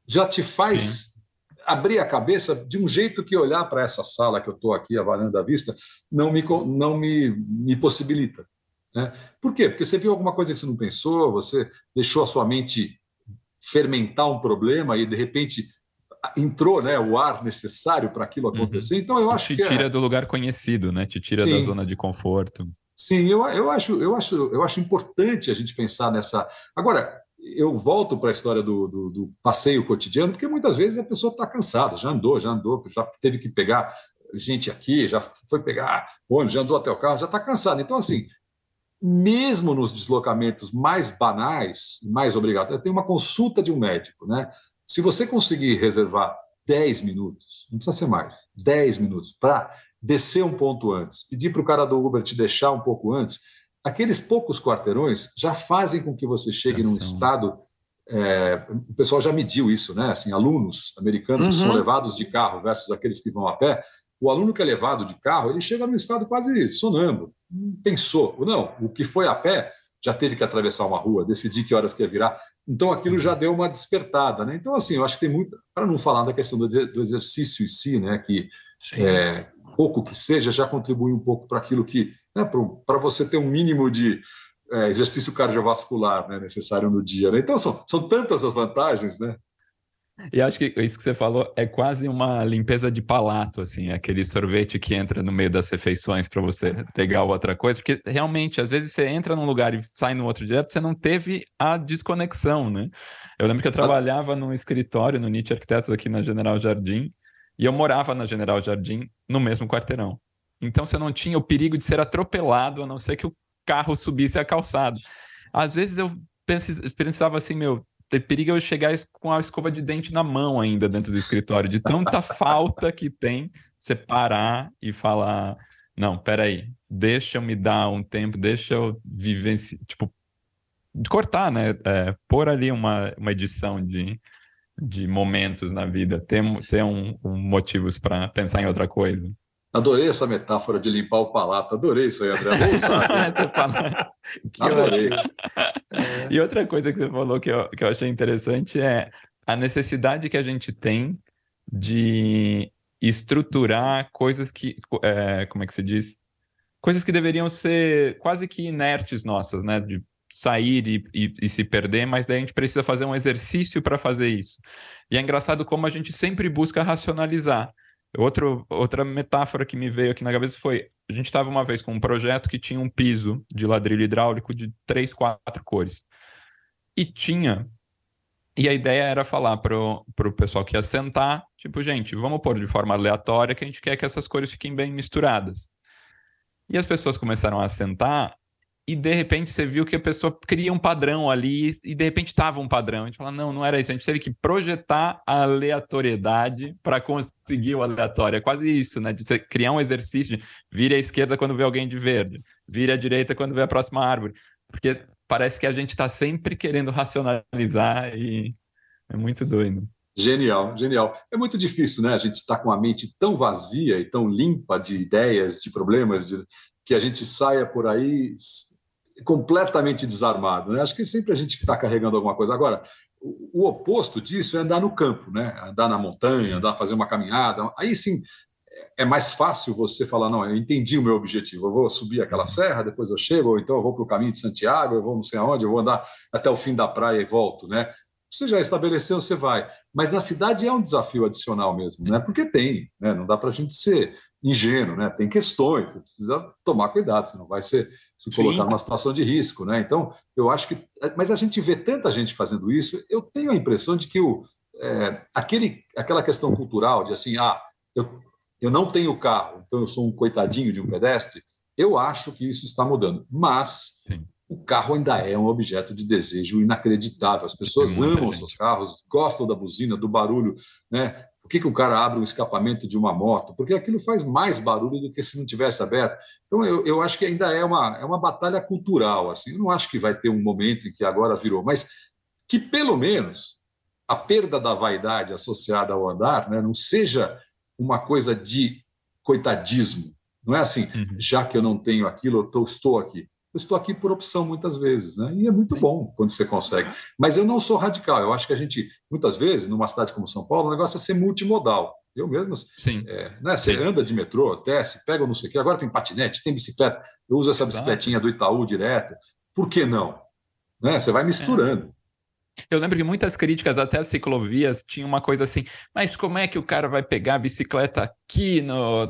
já te faz Sim. abrir a cabeça de um jeito que olhar para essa sala que eu estou aqui avaliando a vista não me não me, me possibilita. Né? Por quê? Porque você viu alguma coisa que você não pensou, você deixou a sua mente fermentar um problema e de repente entrou né, o ar necessário para aquilo uhum. acontecer. Uhum. Então eu acho te que te tira é... do lugar conhecido, né? Te tira Sim. da zona de conforto. Sim, eu, eu acho eu acho eu acho importante a gente pensar nessa. Agora eu volto para a história do, do, do, passeio cotidiano, porque muitas vezes a pessoa está cansada, já andou, já andou, já teve que pegar gente aqui, já foi pegar ônibus, já andou até o carro, já está cansado. Então, assim, mesmo nos deslocamentos mais banais, mais obrigatórios, tem uma consulta de um médico, né? Se você conseguir reservar 10 minutos, não precisa ser mais, 10 minutos, para descer um ponto antes, pedir para o cara do Uber te deixar um pouco antes, aqueles poucos quarteirões já fazem com que você chegue num estado. É, o pessoal já mediu isso, né? Assim, alunos americanos uhum. que são uhum. levados de carro versus aqueles que vão a pé. O aluno que é levado de carro, ele chega num estado quase sonâmbulo. Pensou, não, o que foi a pé já teve que atravessar uma rua, decidir que horas que ia virar. Então, aquilo já deu uma despertada. Né? Então, assim, eu acho que tem muito. Para não falar da questão do, do exercício em si, né? que é, pouco que seja já contribui um pouco para aquilo que. Né? Para você ter um mínimo de é, exercício cardiovascular né? necessário no dia. Né? Então, são, são tantas as vantagens, né? E acho que isso que você falou é quase uma limpeza de palato, assim, aquele sorvete que entra no meio das refeições para você pegar outra coisa, porque realmente, às vezes você entra num lugar e sai no outro direto, você não teve a desconexão, né? Eu lembro que eu trabalhava num escritório no Nietzsche Arquitetos aqui na General Jardim, e eu morava na General Jardim no mesmo quarteirão. Então você não tinha o perigo de ser atropelado, a não ser que o carro subisse a calçada. Às vezes eu pensava assim, meu, periga eu chegar com a escova de dente na mão ainda dentro do escritório, de tanta falta que tem você parar e falar, não, peraí, deixa eu me dar um tempo, deixa eu viver, tipo, cortar, né? É, pôr ali uma, uma edição de, de momentos na vida, ter, ter um, um motivos para pensar em outra coisa. Adorei essa metáfora de limpar o palato. Adorei isso aí, André. Vou usar. você fala... Adorei. É. E outra coisa que você falou que eu, que eu achei interessante é a necessidade que a gente tem de estruturar coisas que, é, como é que se diz? Coisas que deveriam ser quase que inertes nossas, né? De sair e, e, e se perder, mas daí a gente precisa fazer um exercício para fazer isso. E é engraçado como a gente sempre busca racionalizar. Outro, outra metáfora que me veio aqui na cabeça foi: a gente estava uma vez com um projeto que tinha um piso de ladrilho hidráulico de três, quatro cores. E tinha. E a ideia era falar para o pessoal que ia sentar: tipo, gente, vamos pôr de forma aleatória que a gente quer que essas cores fiquem bem misturadas. E as pessoas começaram a sentar e de repente você viu que a pessoa cria um padrão ali e de repente estava um padrão. A gente fala, não, não era isso. A gente teve que projetar a aleatoriedade para conseguir o aleatório. É quase isso, né? De você criar um exercício de vire à esquerda quando vê alguém de verde, vire à direita quando vê a próxima árvore. Porque parece que a gente está sempre querendo racionalizar e é muito doido. Genial, genial. É muito difícil, né? A gente está com a mente tão vazia e tão limpa de ideias, de problemas, de, que a gente saia por aí completamente desarmado. Né? Acho que sempre a gente está carregando alguma coisa. Agora, o, oposto disso é andar no campo, né? andar na montanha, andar fazer uma caminhada. Aí sim é mais fácil você falar: não, eu entendi o meu objetivo, eu vou subir aquela serra, depois eu chego, ou então eu vou para o caminho de Santiago, eu vou não sei aonde, eu vou andar até o fim da praia e volto. Né? Você já estabeleceu, você vai. Mas na cidade é um desafio adicional mesmo, né? porque tem, né? não dá para a gente ser ingênuo, né? Tem questões, você precisa tomar cuidado, senão vai ser, se colocar Sim. numa situação de risco, né? Então, eu acho que, mas a gente vê tanta gente fazendo isso, eu tenho a impressão de que o, é, aquele, aquela questão cultural de assim, ah, eu, eu não tenho carro, então eu sou um coitadinho de um pedestre, eu acho que isso está mudando, mas Sim. O carro ainda é um objeto de desejo inacreditável. As pessoas amam seus carros, gostam da buzina, do barulho, né? Por que, que o cara abre o escapamento de uma moto? Porque aquilo faz mais barulho do que se não tivesse aberto. Então, eu, eu acho que ainda é uma, é uma batalha cultural. Assim. Eu não acho que vai ter um momento em que agora virou, mas que, pelo menos, a perda da vaidade associada ao andar né, não seja uma coisa de coitadismo. Não é assim, uhum. já que eu não tenho aquilo, eu tô, estou aqui eu estou aqui por opção muitas vezes, né? E é muito bom quando você consegue. Mas eu não sou radical. Eu acho que a gente, muitas vezes, numa cidade como São Paulo, o negócio é ser multimodal. Eu mesmo, Sim. É, né? Você Sim. anda de metrô, desce, pega não sei o quê. Agora tem patinete, tem bicicleta. Eu uso essa Exato. bicicletinha do Itaú direto. Por que não? Né? Você vai misturando. Eu lembro que muitas críticas, até as ciclovias, tinham uma coisa assim, mas como é que o cara vai pegar a bicicleta aqui no,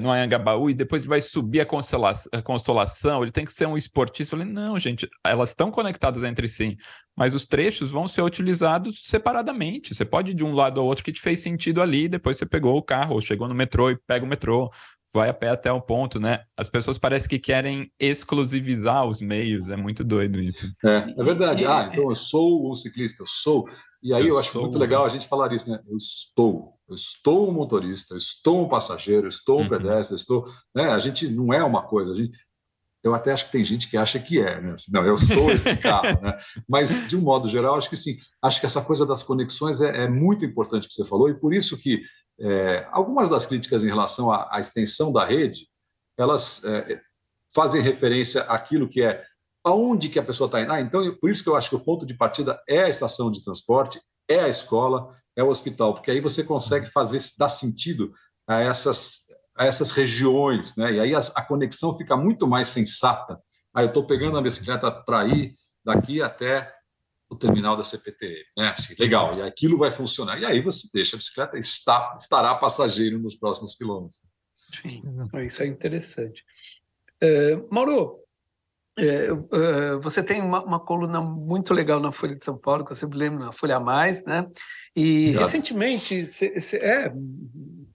no Anhangabaú e depois vai subir a constelação, a constelação? Ele tem que ser um esportista. Eu falei, não, gente, elas estão conectadas entre si, mas os trechos vão ser utilizados separadamente. Você pode ir de um lado ao outro que te fez sentido ali, depois você pegou o carro, ou chegou no metrô e pega o metrô, vai a pé até o ponto, né? As pessoas parecem que querem exclusivizar os meios, é muito doido isso. É, é verdade. Ah, então eu sou um ciclista, eu sou. E aí eu, eu acho muito legal a gente falar isso, né? Eu estou, eu estou um motorista, eu estou um passageiro, eu estou um uhum. pedestre, eu estou. Né? A gente não é uma coisa, a gente. Eu até acho que tem gente que acha que é, né? Assim, não, eu sou este carro, né? Mas, de um modo geral, acho que sim. Acho que essa coisa das conexões é, é muito importante que você falou, e por isso que é, algumas das críticas em relação à, à extensão da rede, elas é, fazem referência àquilo que é aonde que a pessoa está indo. Ah, então, por isso que eu acho que o ponto de partida é a estação de transporte, é a escola, é o hospital, porque aí você consegue fazer dar sentido a essas, a essas regiões, né? E aí a, a conexão fica muito mais sensata. Ah, eu estou pegando a bicicleta para ir daqui até o terminal da CPTM. Né? Assim, legal, e aquilo vai funcionar. E aí você deixa a bicicleta, está, estará passageiro nos próximos quilômetros. Sim, isso é interessante. É, Mauro, é, é, você tem uma, uma, coluna muito legal na Folha de São Paulo, que eu sempre lembro na Folha a Mais, né? E recentemente, cê, cê, é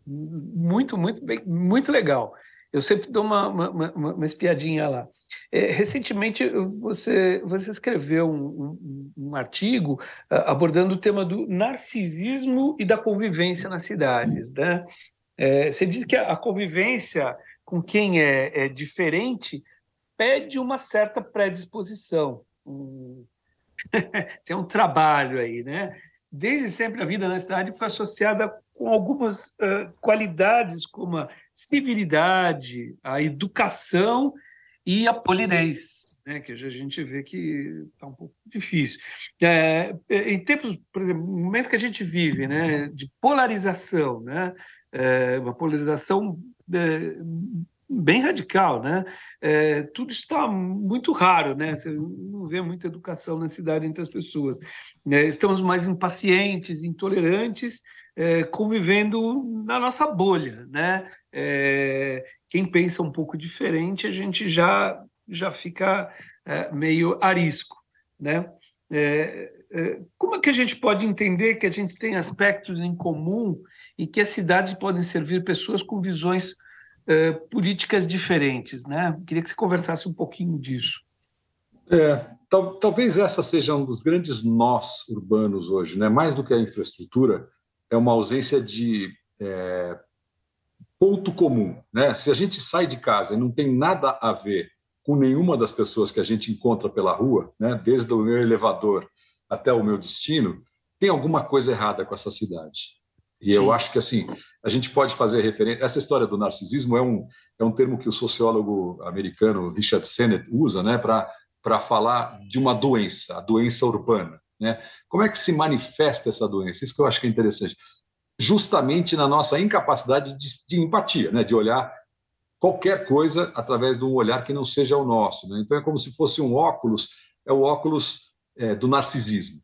muito, muito bem, muito legal. Eu sempre dou uma, uma, uma, uma espiadinha lá. É, recentemente, você, você escreveu um, um, um artigo uh, abordando o tema do narcisismo e da convivência nas cidades. Né? É, você diz que a, a convivência com quem é, é, diferente pede uma certa predisposição. Um... Tem um trabalho aí, né? Desde sempre a vida na cidade foi associada com algumas uh, qualidades como a civilidade, a educação e a polidez, né, que a gente vê que está um pouco difícil. É, é, em tempos, por exemplo, no momento que a gente vive, né, de polarização, né, é, uma polarização é, bem radical, né? É, tudo está muito raro, né? Você não vê muita educação na cidade entre as pessoas. É, estamos mais impacientes, intolerantes, é, convivendo na nossa bolha, né? É, quem pensa um pouco diferente, a gente já já fica é, meio arisco, né? É, como é que a gente pode entender que a gente tem aspectos em comum e que as cidades podem servir pessoas com visões uh, políticas diferentes, né? Queria que você conversasse um pouquinho disso. É, tal, talvez essa seja um dos grandes nós urbanos hoje, né? Mais do que a infraestrutura, é uma ausência de é, ponto comum, né? Se a gente sai de casa e não tem nada a ver com nenhuma das pessoas que a gente encontra pela rua, né? Desde o meu elevador até o meu destino, tem alguma coisa errada com essa cidade. E Sim. eu acho que assim a gente pode fazer referência. Essa história do narcisismo é um é um termo que o sociólogo americano Richard Sennett usa, né, para para falar de uma doença, a doença urbana, né? Como é que se manifesta essa doença? Isso que eu acho que é interessante. Justamente na nossa incapacidade de, de empatia, né, de olhar qualquer coisa através de um olhar que não seja o nosso. Né? Então é como se fosse um óculos, é o óculos é, do narcisismo.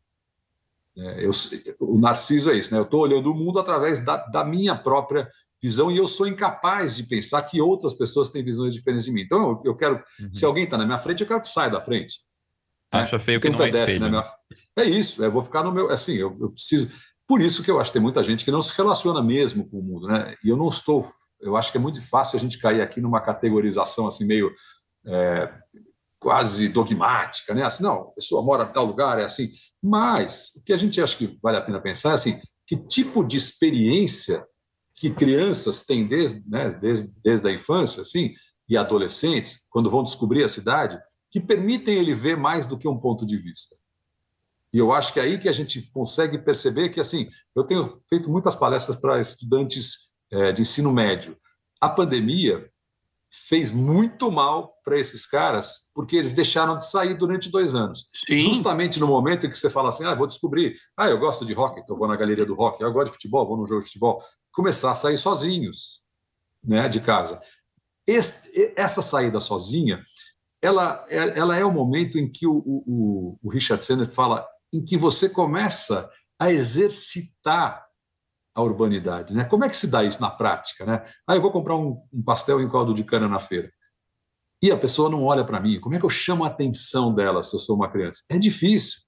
É, eu, o Narciso é isso, né? Eu estou olhando o mundo através da, da, minha própria visão e eu sou incapaz de pensar que outras pessoas têm visões diferentes de mim. Então, eu, eu quero, uhum. se alguém está na minha frente, eu quero que saia da frente. Acha né? feio que não é espelho. Minha... É isso, eu vou ficar no meu. Assim, eu, eu, preciso. Por isso que eu acho que tem muita gente que não se relaciona mesmo com o mundo, né? E eu não estou. Eu acho que é muito fácil a gente cair aqui numa categorização assim meio é, quase dogmática, né? Assim, não, a pessoa mora em tal lugar, é assim. Mas o que a gente acha que vale a pena pensar é assim, que tipo de experiência que crianças têm desde, né, desde, desde a infância, assim, e adolescentes, quando vão descobrir a cidade, que permitem ele ver mais do que um ponto de vista. E eu acho que é aí que a gente consegue perceber que, assim, eu tenho feito muitas palestras para estudantes é, de ensino médio. A pandemia fez muito mal para esses caras, porque eles deixaram de sair durante dois anos. Sim. Justamente no momento em que você fala assim, ah, vou descobrir, ah, eu gosto de rock, então vou na galeria do rock, eu gosto de futebol, vou no jogo de futebol, começar a sair sozinhos, né, de casa. Este, essa saída sozinha, ela, é, ela é o momento em que o, o, o Richard Sennett fala em que você começa a exercitar a urbanidade. Né? Como é que se dá isso na prática? Né? Ah, eu vou comprar um, um pastel em caldo de cana na feira. E a pessoa não olha para mim. Como é que eu chamo a atenção dela se eu sou uma criança? É difícil.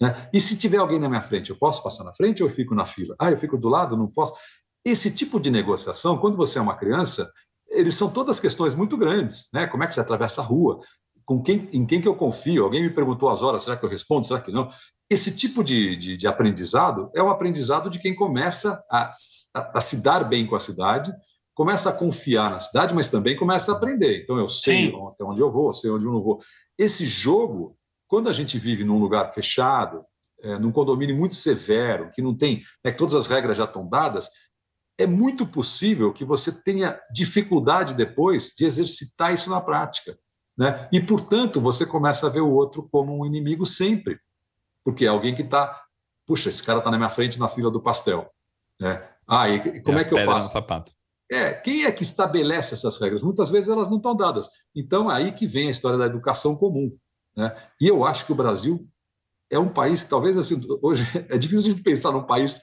Né? E se tiver alguém na minha frente, eu posso passar na frente ou eu fico na fila? Ah, eu fico do lado? Não posso. Esse tipo de negociação, quando você é uma criança, eles são todas questões muito grandes. Né? Como é que você atravessa a rua? Com quem, em quem que eu confio? Alguém me perguntou as horas, será que eu respondo? Será que não? Esse tipo de, de, de aprendizado é o aprendizado de quem começa a, a, a, se dar bem com a cidade, começa a confiar na cidade, mas também começa a aprender. Então, eu sei Sim. até onde eu vou, sei onde eu não vou. Esse jogo, quando a gente vive num lugar fechado, é, num condomínio muito severo, que não tem, né, que todas as regras já estão dadas, é muito possível que você tenha dificuldade depois de exercitar isso na prática. Né? E, portanto, você começa a ver o outro como um inimigo sempre porque é alguém que está, puxa, esse cara está na minha frente na fila do pastel. Né? Ah, e como é, é que eu faço? sapato. É, quem é que estabelece essas regras? Muitas vezes elas não estão dadas. Então, é aí que vem a história da educação comum. Né? E eu acho que o Brasil é um país, talvez assim, hoje é difícil de pensar num país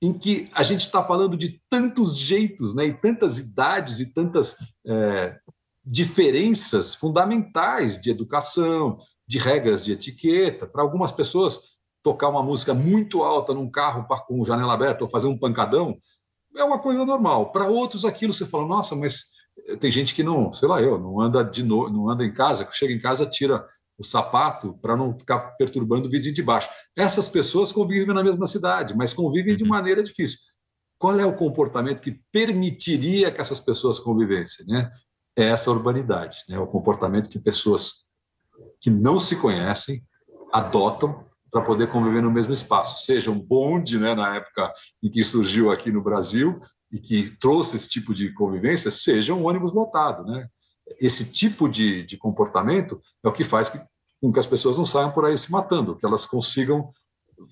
em que a gente está falando de tantos jeitos, né, e tantas idades e tantas é, diferenças fundamentais de educação, de regras de etiqueta. Para algumas pessoas, tocar uma música muito alta num carro com janela aberta ou fazer um pancadão é uma coisa normal. Para outros, aquilo você fala, nossa, mas tem gente que não, sei lá, eu, não anda de no, não anda em casa, chega em casa, tira o sapato para não ficar perturbando o vizinho de baixo. Essas pessoas convivem na mesma cidade, mas convivem de uhum. maneira difícil. Qual é o comportamento que permitiria que essas pessoas convivessem? Né? É essa urbanidade, né? o comportamento que pessoas que não se conhecem adotam para poder conviver no mesmo espaço, seja um bonde, né, na época em que surgiu aqui no Brasil e que trouxe esse tipo de convivência, seja um ônibus lotado, né? Esse tipo de, de comportamento é o que faz que, com que as pessoas não saiam por aí se matando, que elas consigam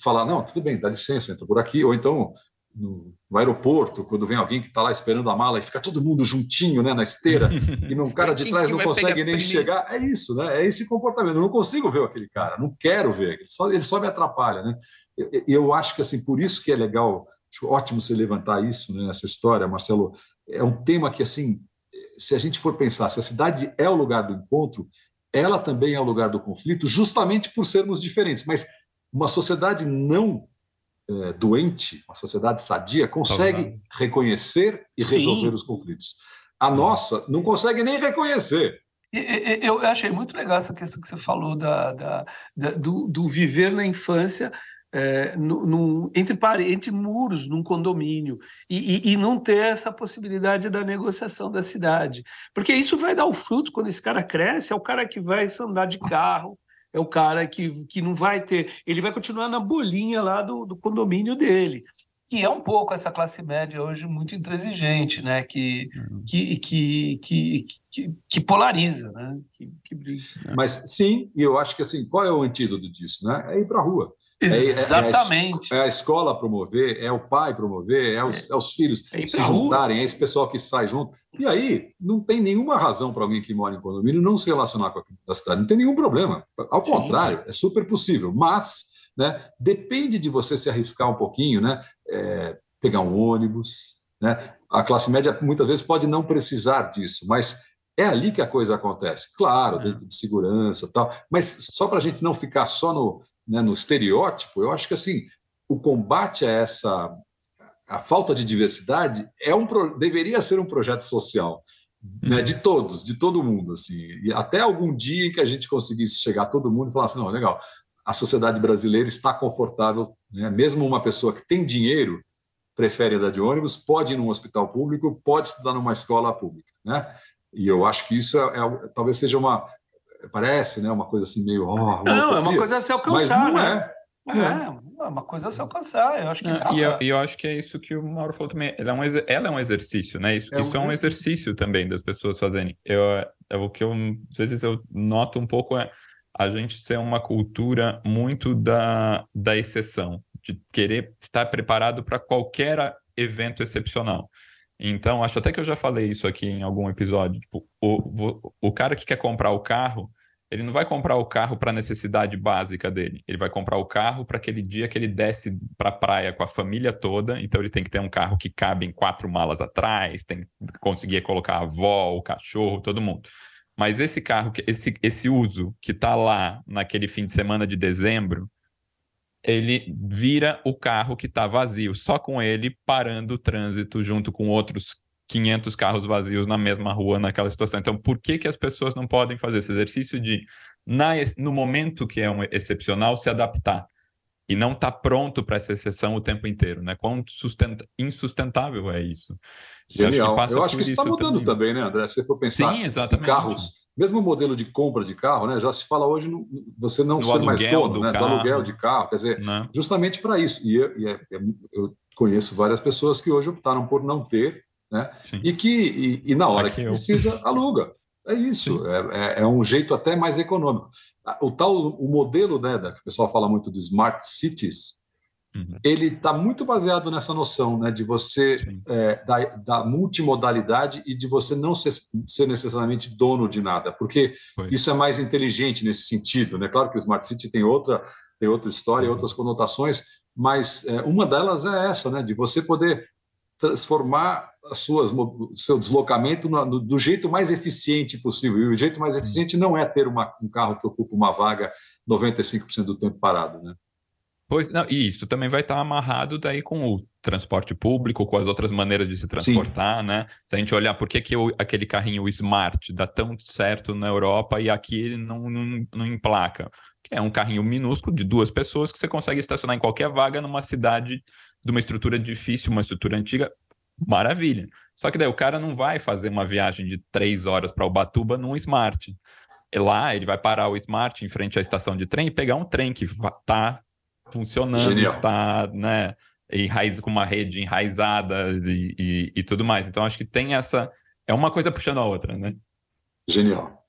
falar, não, tudo bem, dá licença, entra por aqui, ou então no, no aeroporto, quando vem alguém que está lá esperando a mala e fica todo mundo juntinho né, na esteira, e um cara de trás não consegue nem chegar, é isso, né? É esse comportamento. Eu não consigo ver aquele cara, não quero ver, ele só, ele só me atrapalha, né? Eu, eu acho que assim, por isso que é legal, ótimo você levantar isso, né, essa história, Marcelo. É um tema que assim se a gente for pensar, se a cidade é o lugar do encontro, ela também é o lugar do conflito, justamente por sermos diferentes. Mas uma sociedade não é, doente, uma sociedade sadia, consegue reconhecer e resolver Sim. os conflitos. A nossa não consegue nem reconhecer. Eu achei muito legal essa questão que você falou da, da, da do, do, viver na infância é, no, no, entre, entre muros, num condomínio, e, e, e, não ter essa possibilidade da negociação da cidade. Porque isso vai dar o fruto quando esse cara cresce, é o cara que vai andar de carro, é o cara que, que não vai ter. Ele vai continuar na bolinha lá do, do condomínio dele que é um pouco essa classe média hoje muito intransigente, né? que, uhum. que, que, que, que, que, polariza. Né? Que, que... Mas sim, e eu acho que assim, qual é o antídoto disso? Né? É ir para a rua. Exatamente. É, é, a, é, a, escola promover, é o pai promover, é os, é os filhos é se juntarem, é esse pessoal que sai junto. E aí, não tem nenhuma razão para alguém que mora em condomínio não se relacionar com a cidade, não tem nenhum problema. Ao contrário, é super possível. Mas né, depende de você se arriscar um pouquinho, né, é, pegar um ônibus. Né? A classe média muitas vezes pode não precisar disso, mas é ali que a coisa acontece. Claro, é. dentro de segurança tal, mas só para a gente não ficar só no né, no estereótipo, eu acho que assim o combate a essa a falta de diversidade é um deveria ser um projeto social né, de todos, de todo mundo assim, e até algum dia em que a gente conseguisse chegar a todo mundo e falar assim, não, legal, a sociedade brasileira está confortável, né? mesmo uma pessoa que tem dinheiro prefere andar de ônibus, pode ir num hospital público, pode estudar numa escola pública, né? E eu acho que isso é, é talvez seja uma parece, né, uma coisa assim meio. Oh, não, utopia, é uma coisa a se alcançar. Mas não né? é. É, é uma coisa a se alcançar. Eu acho que não, e, eu, e eu acho que é isso que o Mauro falou também. Ela é um, ela é um exercício, né? Isso é um, isso é um exercício também das pessoas fazerem. Eu, eu, o que eu, às vezes eu noto um pouco é a gente ser uma cultura muito da, da exceção, de querer estar preparado para qualquer evento excepcional. Então, acho até que eu já falei isso aqui em algum episódio. Tipo, o, o, cara que quer comprar o carro, ele não vai comprar o carro para a necessidade básica dele. Ele vai comprar o carro para aquele dia que ele desce para a praia com a família toda. Então, ele tem que ter um carro que cabe em quatro malas atrás, tem que conseguir colocar a avó, o cachorro, todo mundo. Mas esse carro, esse, esse uso que está lá naquele fim de semana de dezembro, ele vira o carro que está vazio, só com ele parando o trânsito junto com outros 500 carros vazios na mesma rua naquela situação. Então, por que, que as pessoas não podem fazer esse exercício de, na, no momento que é um excepcional, se adaptar? E não estar tá pronto para essa exceção o tempo inteiro, né? Quão insustentável é isso? Genial. Eu acho que, Eu acho que isso está mudando também. também, né, André? Se você for pensar Sim, em carros mesmo o modelo de compra de carro, né, já se fala hoje no, você não ser mais dono do, né, do, aluguel de carro, quer dizer, não. Né? justamente para isso. E, e é, é, eu conheço várias pessoas que hoje optaram por não ter, né, e que e, e na hora Aqui que eu. precisa aluga. É isso, é, é, é, um jeito até mais econômico. O tal o modelo né, que o pessoal fala muito de smart cities, Uhum. Ele está muito baseado nessa noção né, de você, é, da, da, multimodalidade e de você não ser, ser necessariamente dono de nada, porque Foi. isso é mais inteligente nesse sentido. Né? Claro que o Smart City tem outra, tem outra história, uhum. outras conotações, mas é, uma delas é essa, né, de você poder transformar as suas, seu deslocamento no, no, do jeito mais eficiente possível. E o jeito mais eficiente não é ter uma, um carro que ocupa uma vaga 95% do tempo parado. Né? Pois, não, e isso também vai estar amarrado daí com o transporte público, com as outras maneiras de se transportar, Sim. né? Se a gente olhar por que, que aquele carrinho Smart dá tão certo na Europa e aqui ele não, não, não emplaca. Que é um carrinho minúsculo de duas pessoas que você consegue estacionar em qualquer vaga numa cidade de uma estrutura difícil, uma estrutura antiga, maravilha. Só que daí o cara não vai fazer uma viagem de três horas para Ubatuba num Smart. Lá ele vai parar o Smart em frente à estação de trem e pegar um trem que está funcionando, Genial. está né, enraiz, com uma rede enraizada e, e, e, tudo mais. Então, acho que tem essa. É uma coisa puxando a outra, né? Genial.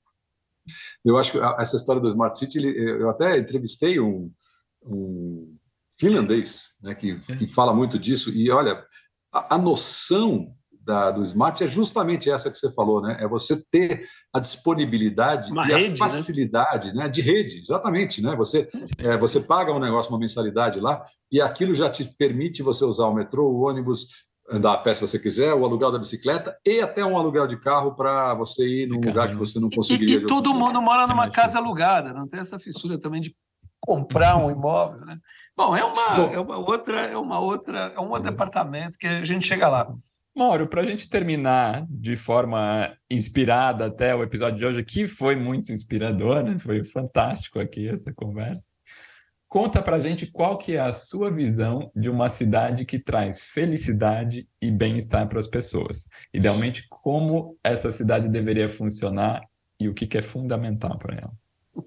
Eu acho que essa história do Smart City, eu até entrevistei um, um finlandês né, que, que fala muito disso, e olha, a, a noção da, do smart é justamente essa que você falou, né? É você ter a disponibilidade uma e rede, a né? facilidade né? né? de rede, exatamente, né? Você, é, você paga um negócio, uma mensalidade lá, e aquilo já te permite você usar o metrô, o ônibus, andar a pé se você quiser, o aluguel da bicicleta e até um aluguel de carro para você ir num lugar que você não conseguiria. E, e todo mundo mora numa casa alugada, não tem essa fissura também de comprar um imóvel, né? Bom, é uma, Bom, é uma outra, é uma outra, é um outro departamento que a gente chega lá. Mauro, para a gente terminar de forma inspirada até o episódio de hoje, que foi muito inspirador, né? foi fantástico aqui essa conversa. Conta para a gente qual que é a sua visão de uma cidade que traz felicidade e bem-estar para as pessoas. Idealmente, como essa cidade deveria funcionar e o que, que é fundamental para ela.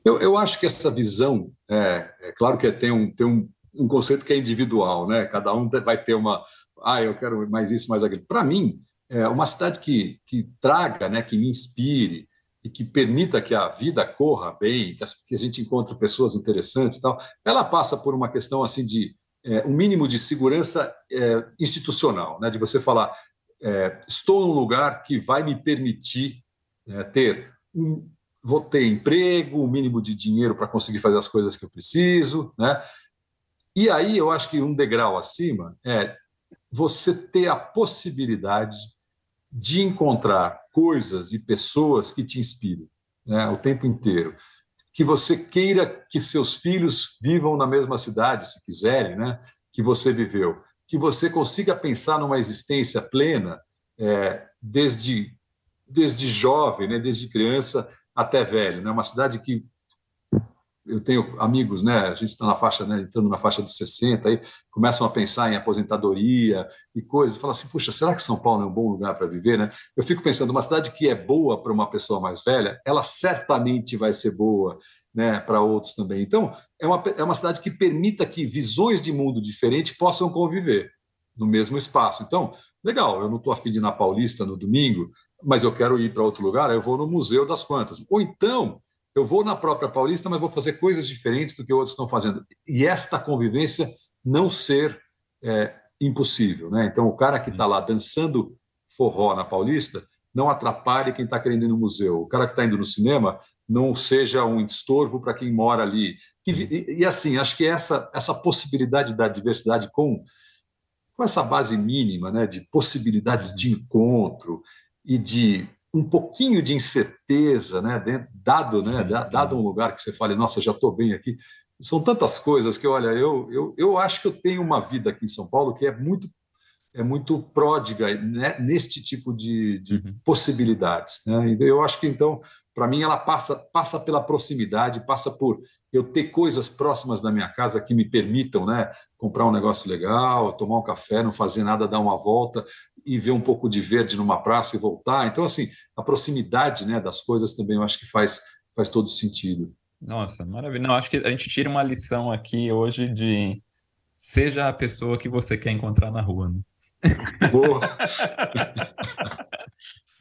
Eu, eu, acho que essa visão, é, é claro que tem um, tem um, um conceito que é individual, né? Cada um vai ter uma, ah, eu quero mais isso, mais aquilo. Para mim, é uma cidade que, que traga, né, que me inspire e que permita que a vida corra bem, que, a gente encontre pessoas interessantes e tal, ela passa por uma questão assim de é, um mínimo de segurança é, institucional, né, de você falar, é, estou num lugar que vai me permitir é, ter um, vou ter emprego, o um mínimo de dinheiro para conseguir fazer as coisas que eu preciso, né? E aí eu acho que um degrau acima é você ter a possibilidade de encontrar coisas e pessoas que te inspirem né, o tempo inteiro. Que você queira que seus filhos vivam na mesma cidade, se quiserem, né, que você viveu. Que você consiga pensar numa existência plena é, desde, desde jovem, né, desde criança até velho. Né, uma cidade que eu tenho amigos, né? A gente está na faixa, né, entrando na faixa de 60, aí começam a pensar em aposentadoria e coisas, falam assim, puxa, será que São Paulo é um bom lugar para viver, né? Eu fico pensando, uma cidade que é boa para uma pessoa mais velha, ela certamente vai ser boa, né, para outros também. Então, é uma, é uma cidade que permita que visões de mundo diferentes possam conviver no mesmo espaço. Então, legal, eu não estou afim de ir na Paulista no domingo, mas eu quero ir para outro lugar, eu vou no Museu das Quantas. Ou então, eu vou na própria Paulista, mas vou fazer coisas diferentes do que outros estão fazendo. E esta convivência não ser é, impossível. Né? Então, o cara que está lá dançando forró na Paulista não atrapalhe quem está querendo ir no museu. O cara que está indo no cinema não seja um estorvo para quem mora ali. E, e, assim, acho que essa, essa possibilidade da diversidade com, com essa base mínima né, de possibilidades de encontro e de um pouquinho de incerteza, né, dado, né, dado um lugar que você fale, nossa, já estou bem aqui. São tantas coisas que, olha, eu, eu, eu acho que eu tenho uma vida aqui em São Paulo que é muito é muito pródiga né, neste tipo de, de uhum. possibilidades. Né? Eu acho que, então, para mim, ela passa, passa pela proximidade, passa por eu ter coisas próximas da minha casa que me permitam né, comprar um negócio legal, tomar um café, não fazer nada, dar uma volta e ver um pouco de verde numa praça e voltar. Então, assim, a proximidade né, das coisas também eu acho que faz, faz todo sentido. Nossa, maravilha. Não, acho que a gente tira uma lição aqui hoje de seja a pessoa que você quer encontrar na rua. Né? Boa!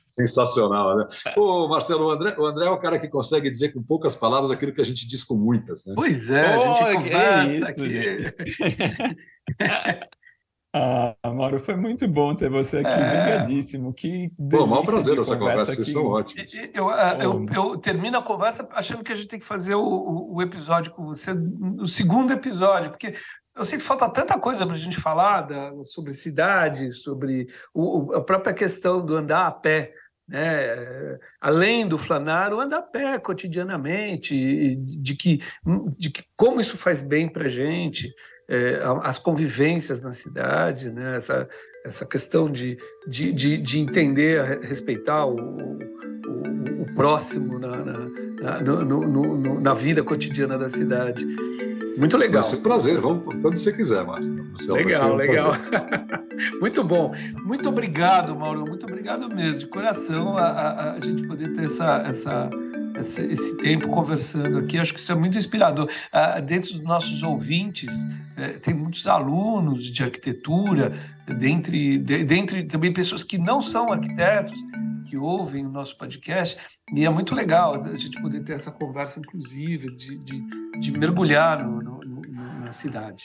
Sensacional, né? Ô, Marcelo, o André, o André é o cara que consegue dizer com poucas palavras aquilo que a gente diz com muitas, né? Pois é, oh, a gente conversa isso, aqui. ah, Mauro, foi muito bom ter você aqui, é... obrigadíssimo. Que Pô, maior prazer essa conversa, vocês são ótimos. Eu, eu, eu, eu, termino a conversa achando que a gente tem que fazer o, o episódio com você, o segundo episódio, porque eu sinto falta tanta coisa para a gente falar da, sobre cidade, sobre o, a própria questão do andar a pé. Né? Além do flanar, anda a pé cotidianamente, de que, de que como isso faz bem para a gente. É, as convivências na cidade, né? essa, essa questão de, de, de, de entender, respeitar o, o, o próximo na, na, no, no, no, na vida cotidiana da cidade. Muito legal. Vai ser um prazer, vamos quando você quiser, Márcio. legal, um legal. muito bom. Muito obrigado, Mauro. Muito obrigado mesmo, de coração, a, a, a gente poder ter essa, essa esse, esse, tempo conversando aqui. Acho que isso é muito inspirador. Uh, dentro dos nossos ouvintes, uh, tem muitos alunos de arquitetura, dentre, de, dentre também pessoas que não são arquitetos, que ouvem o nosso podcast, e é muito legal a gente poder ter essa conversa inclusive, de, de, de mergulhar no, no, no, na cidade.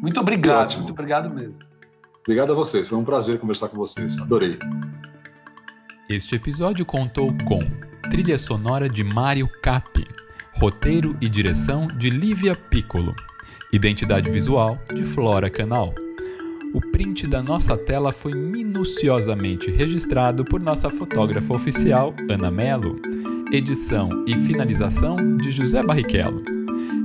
Muito obrigado, muito obrigado mesmo. Obrigado a vocês, foi um prazer conversar com vocês, adorei. Este episódio contou com trilha sonora de Mário Capi, roteiro e direção de Lívia Piccolo, identidade visual de Flora Canal. O print da nossa tela foi minuciosamente registrado por nossa fotógrafa oficial, Ana Melo. Edição e finalização de José Barrichello.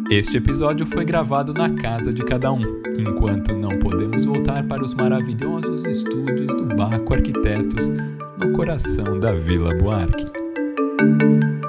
Este episódio foi gravado na casa de cada um, enquanto não podemos voltar para os maravilhosos estúdios do Baco Arquitetos, no coração da Vila Buarque. You.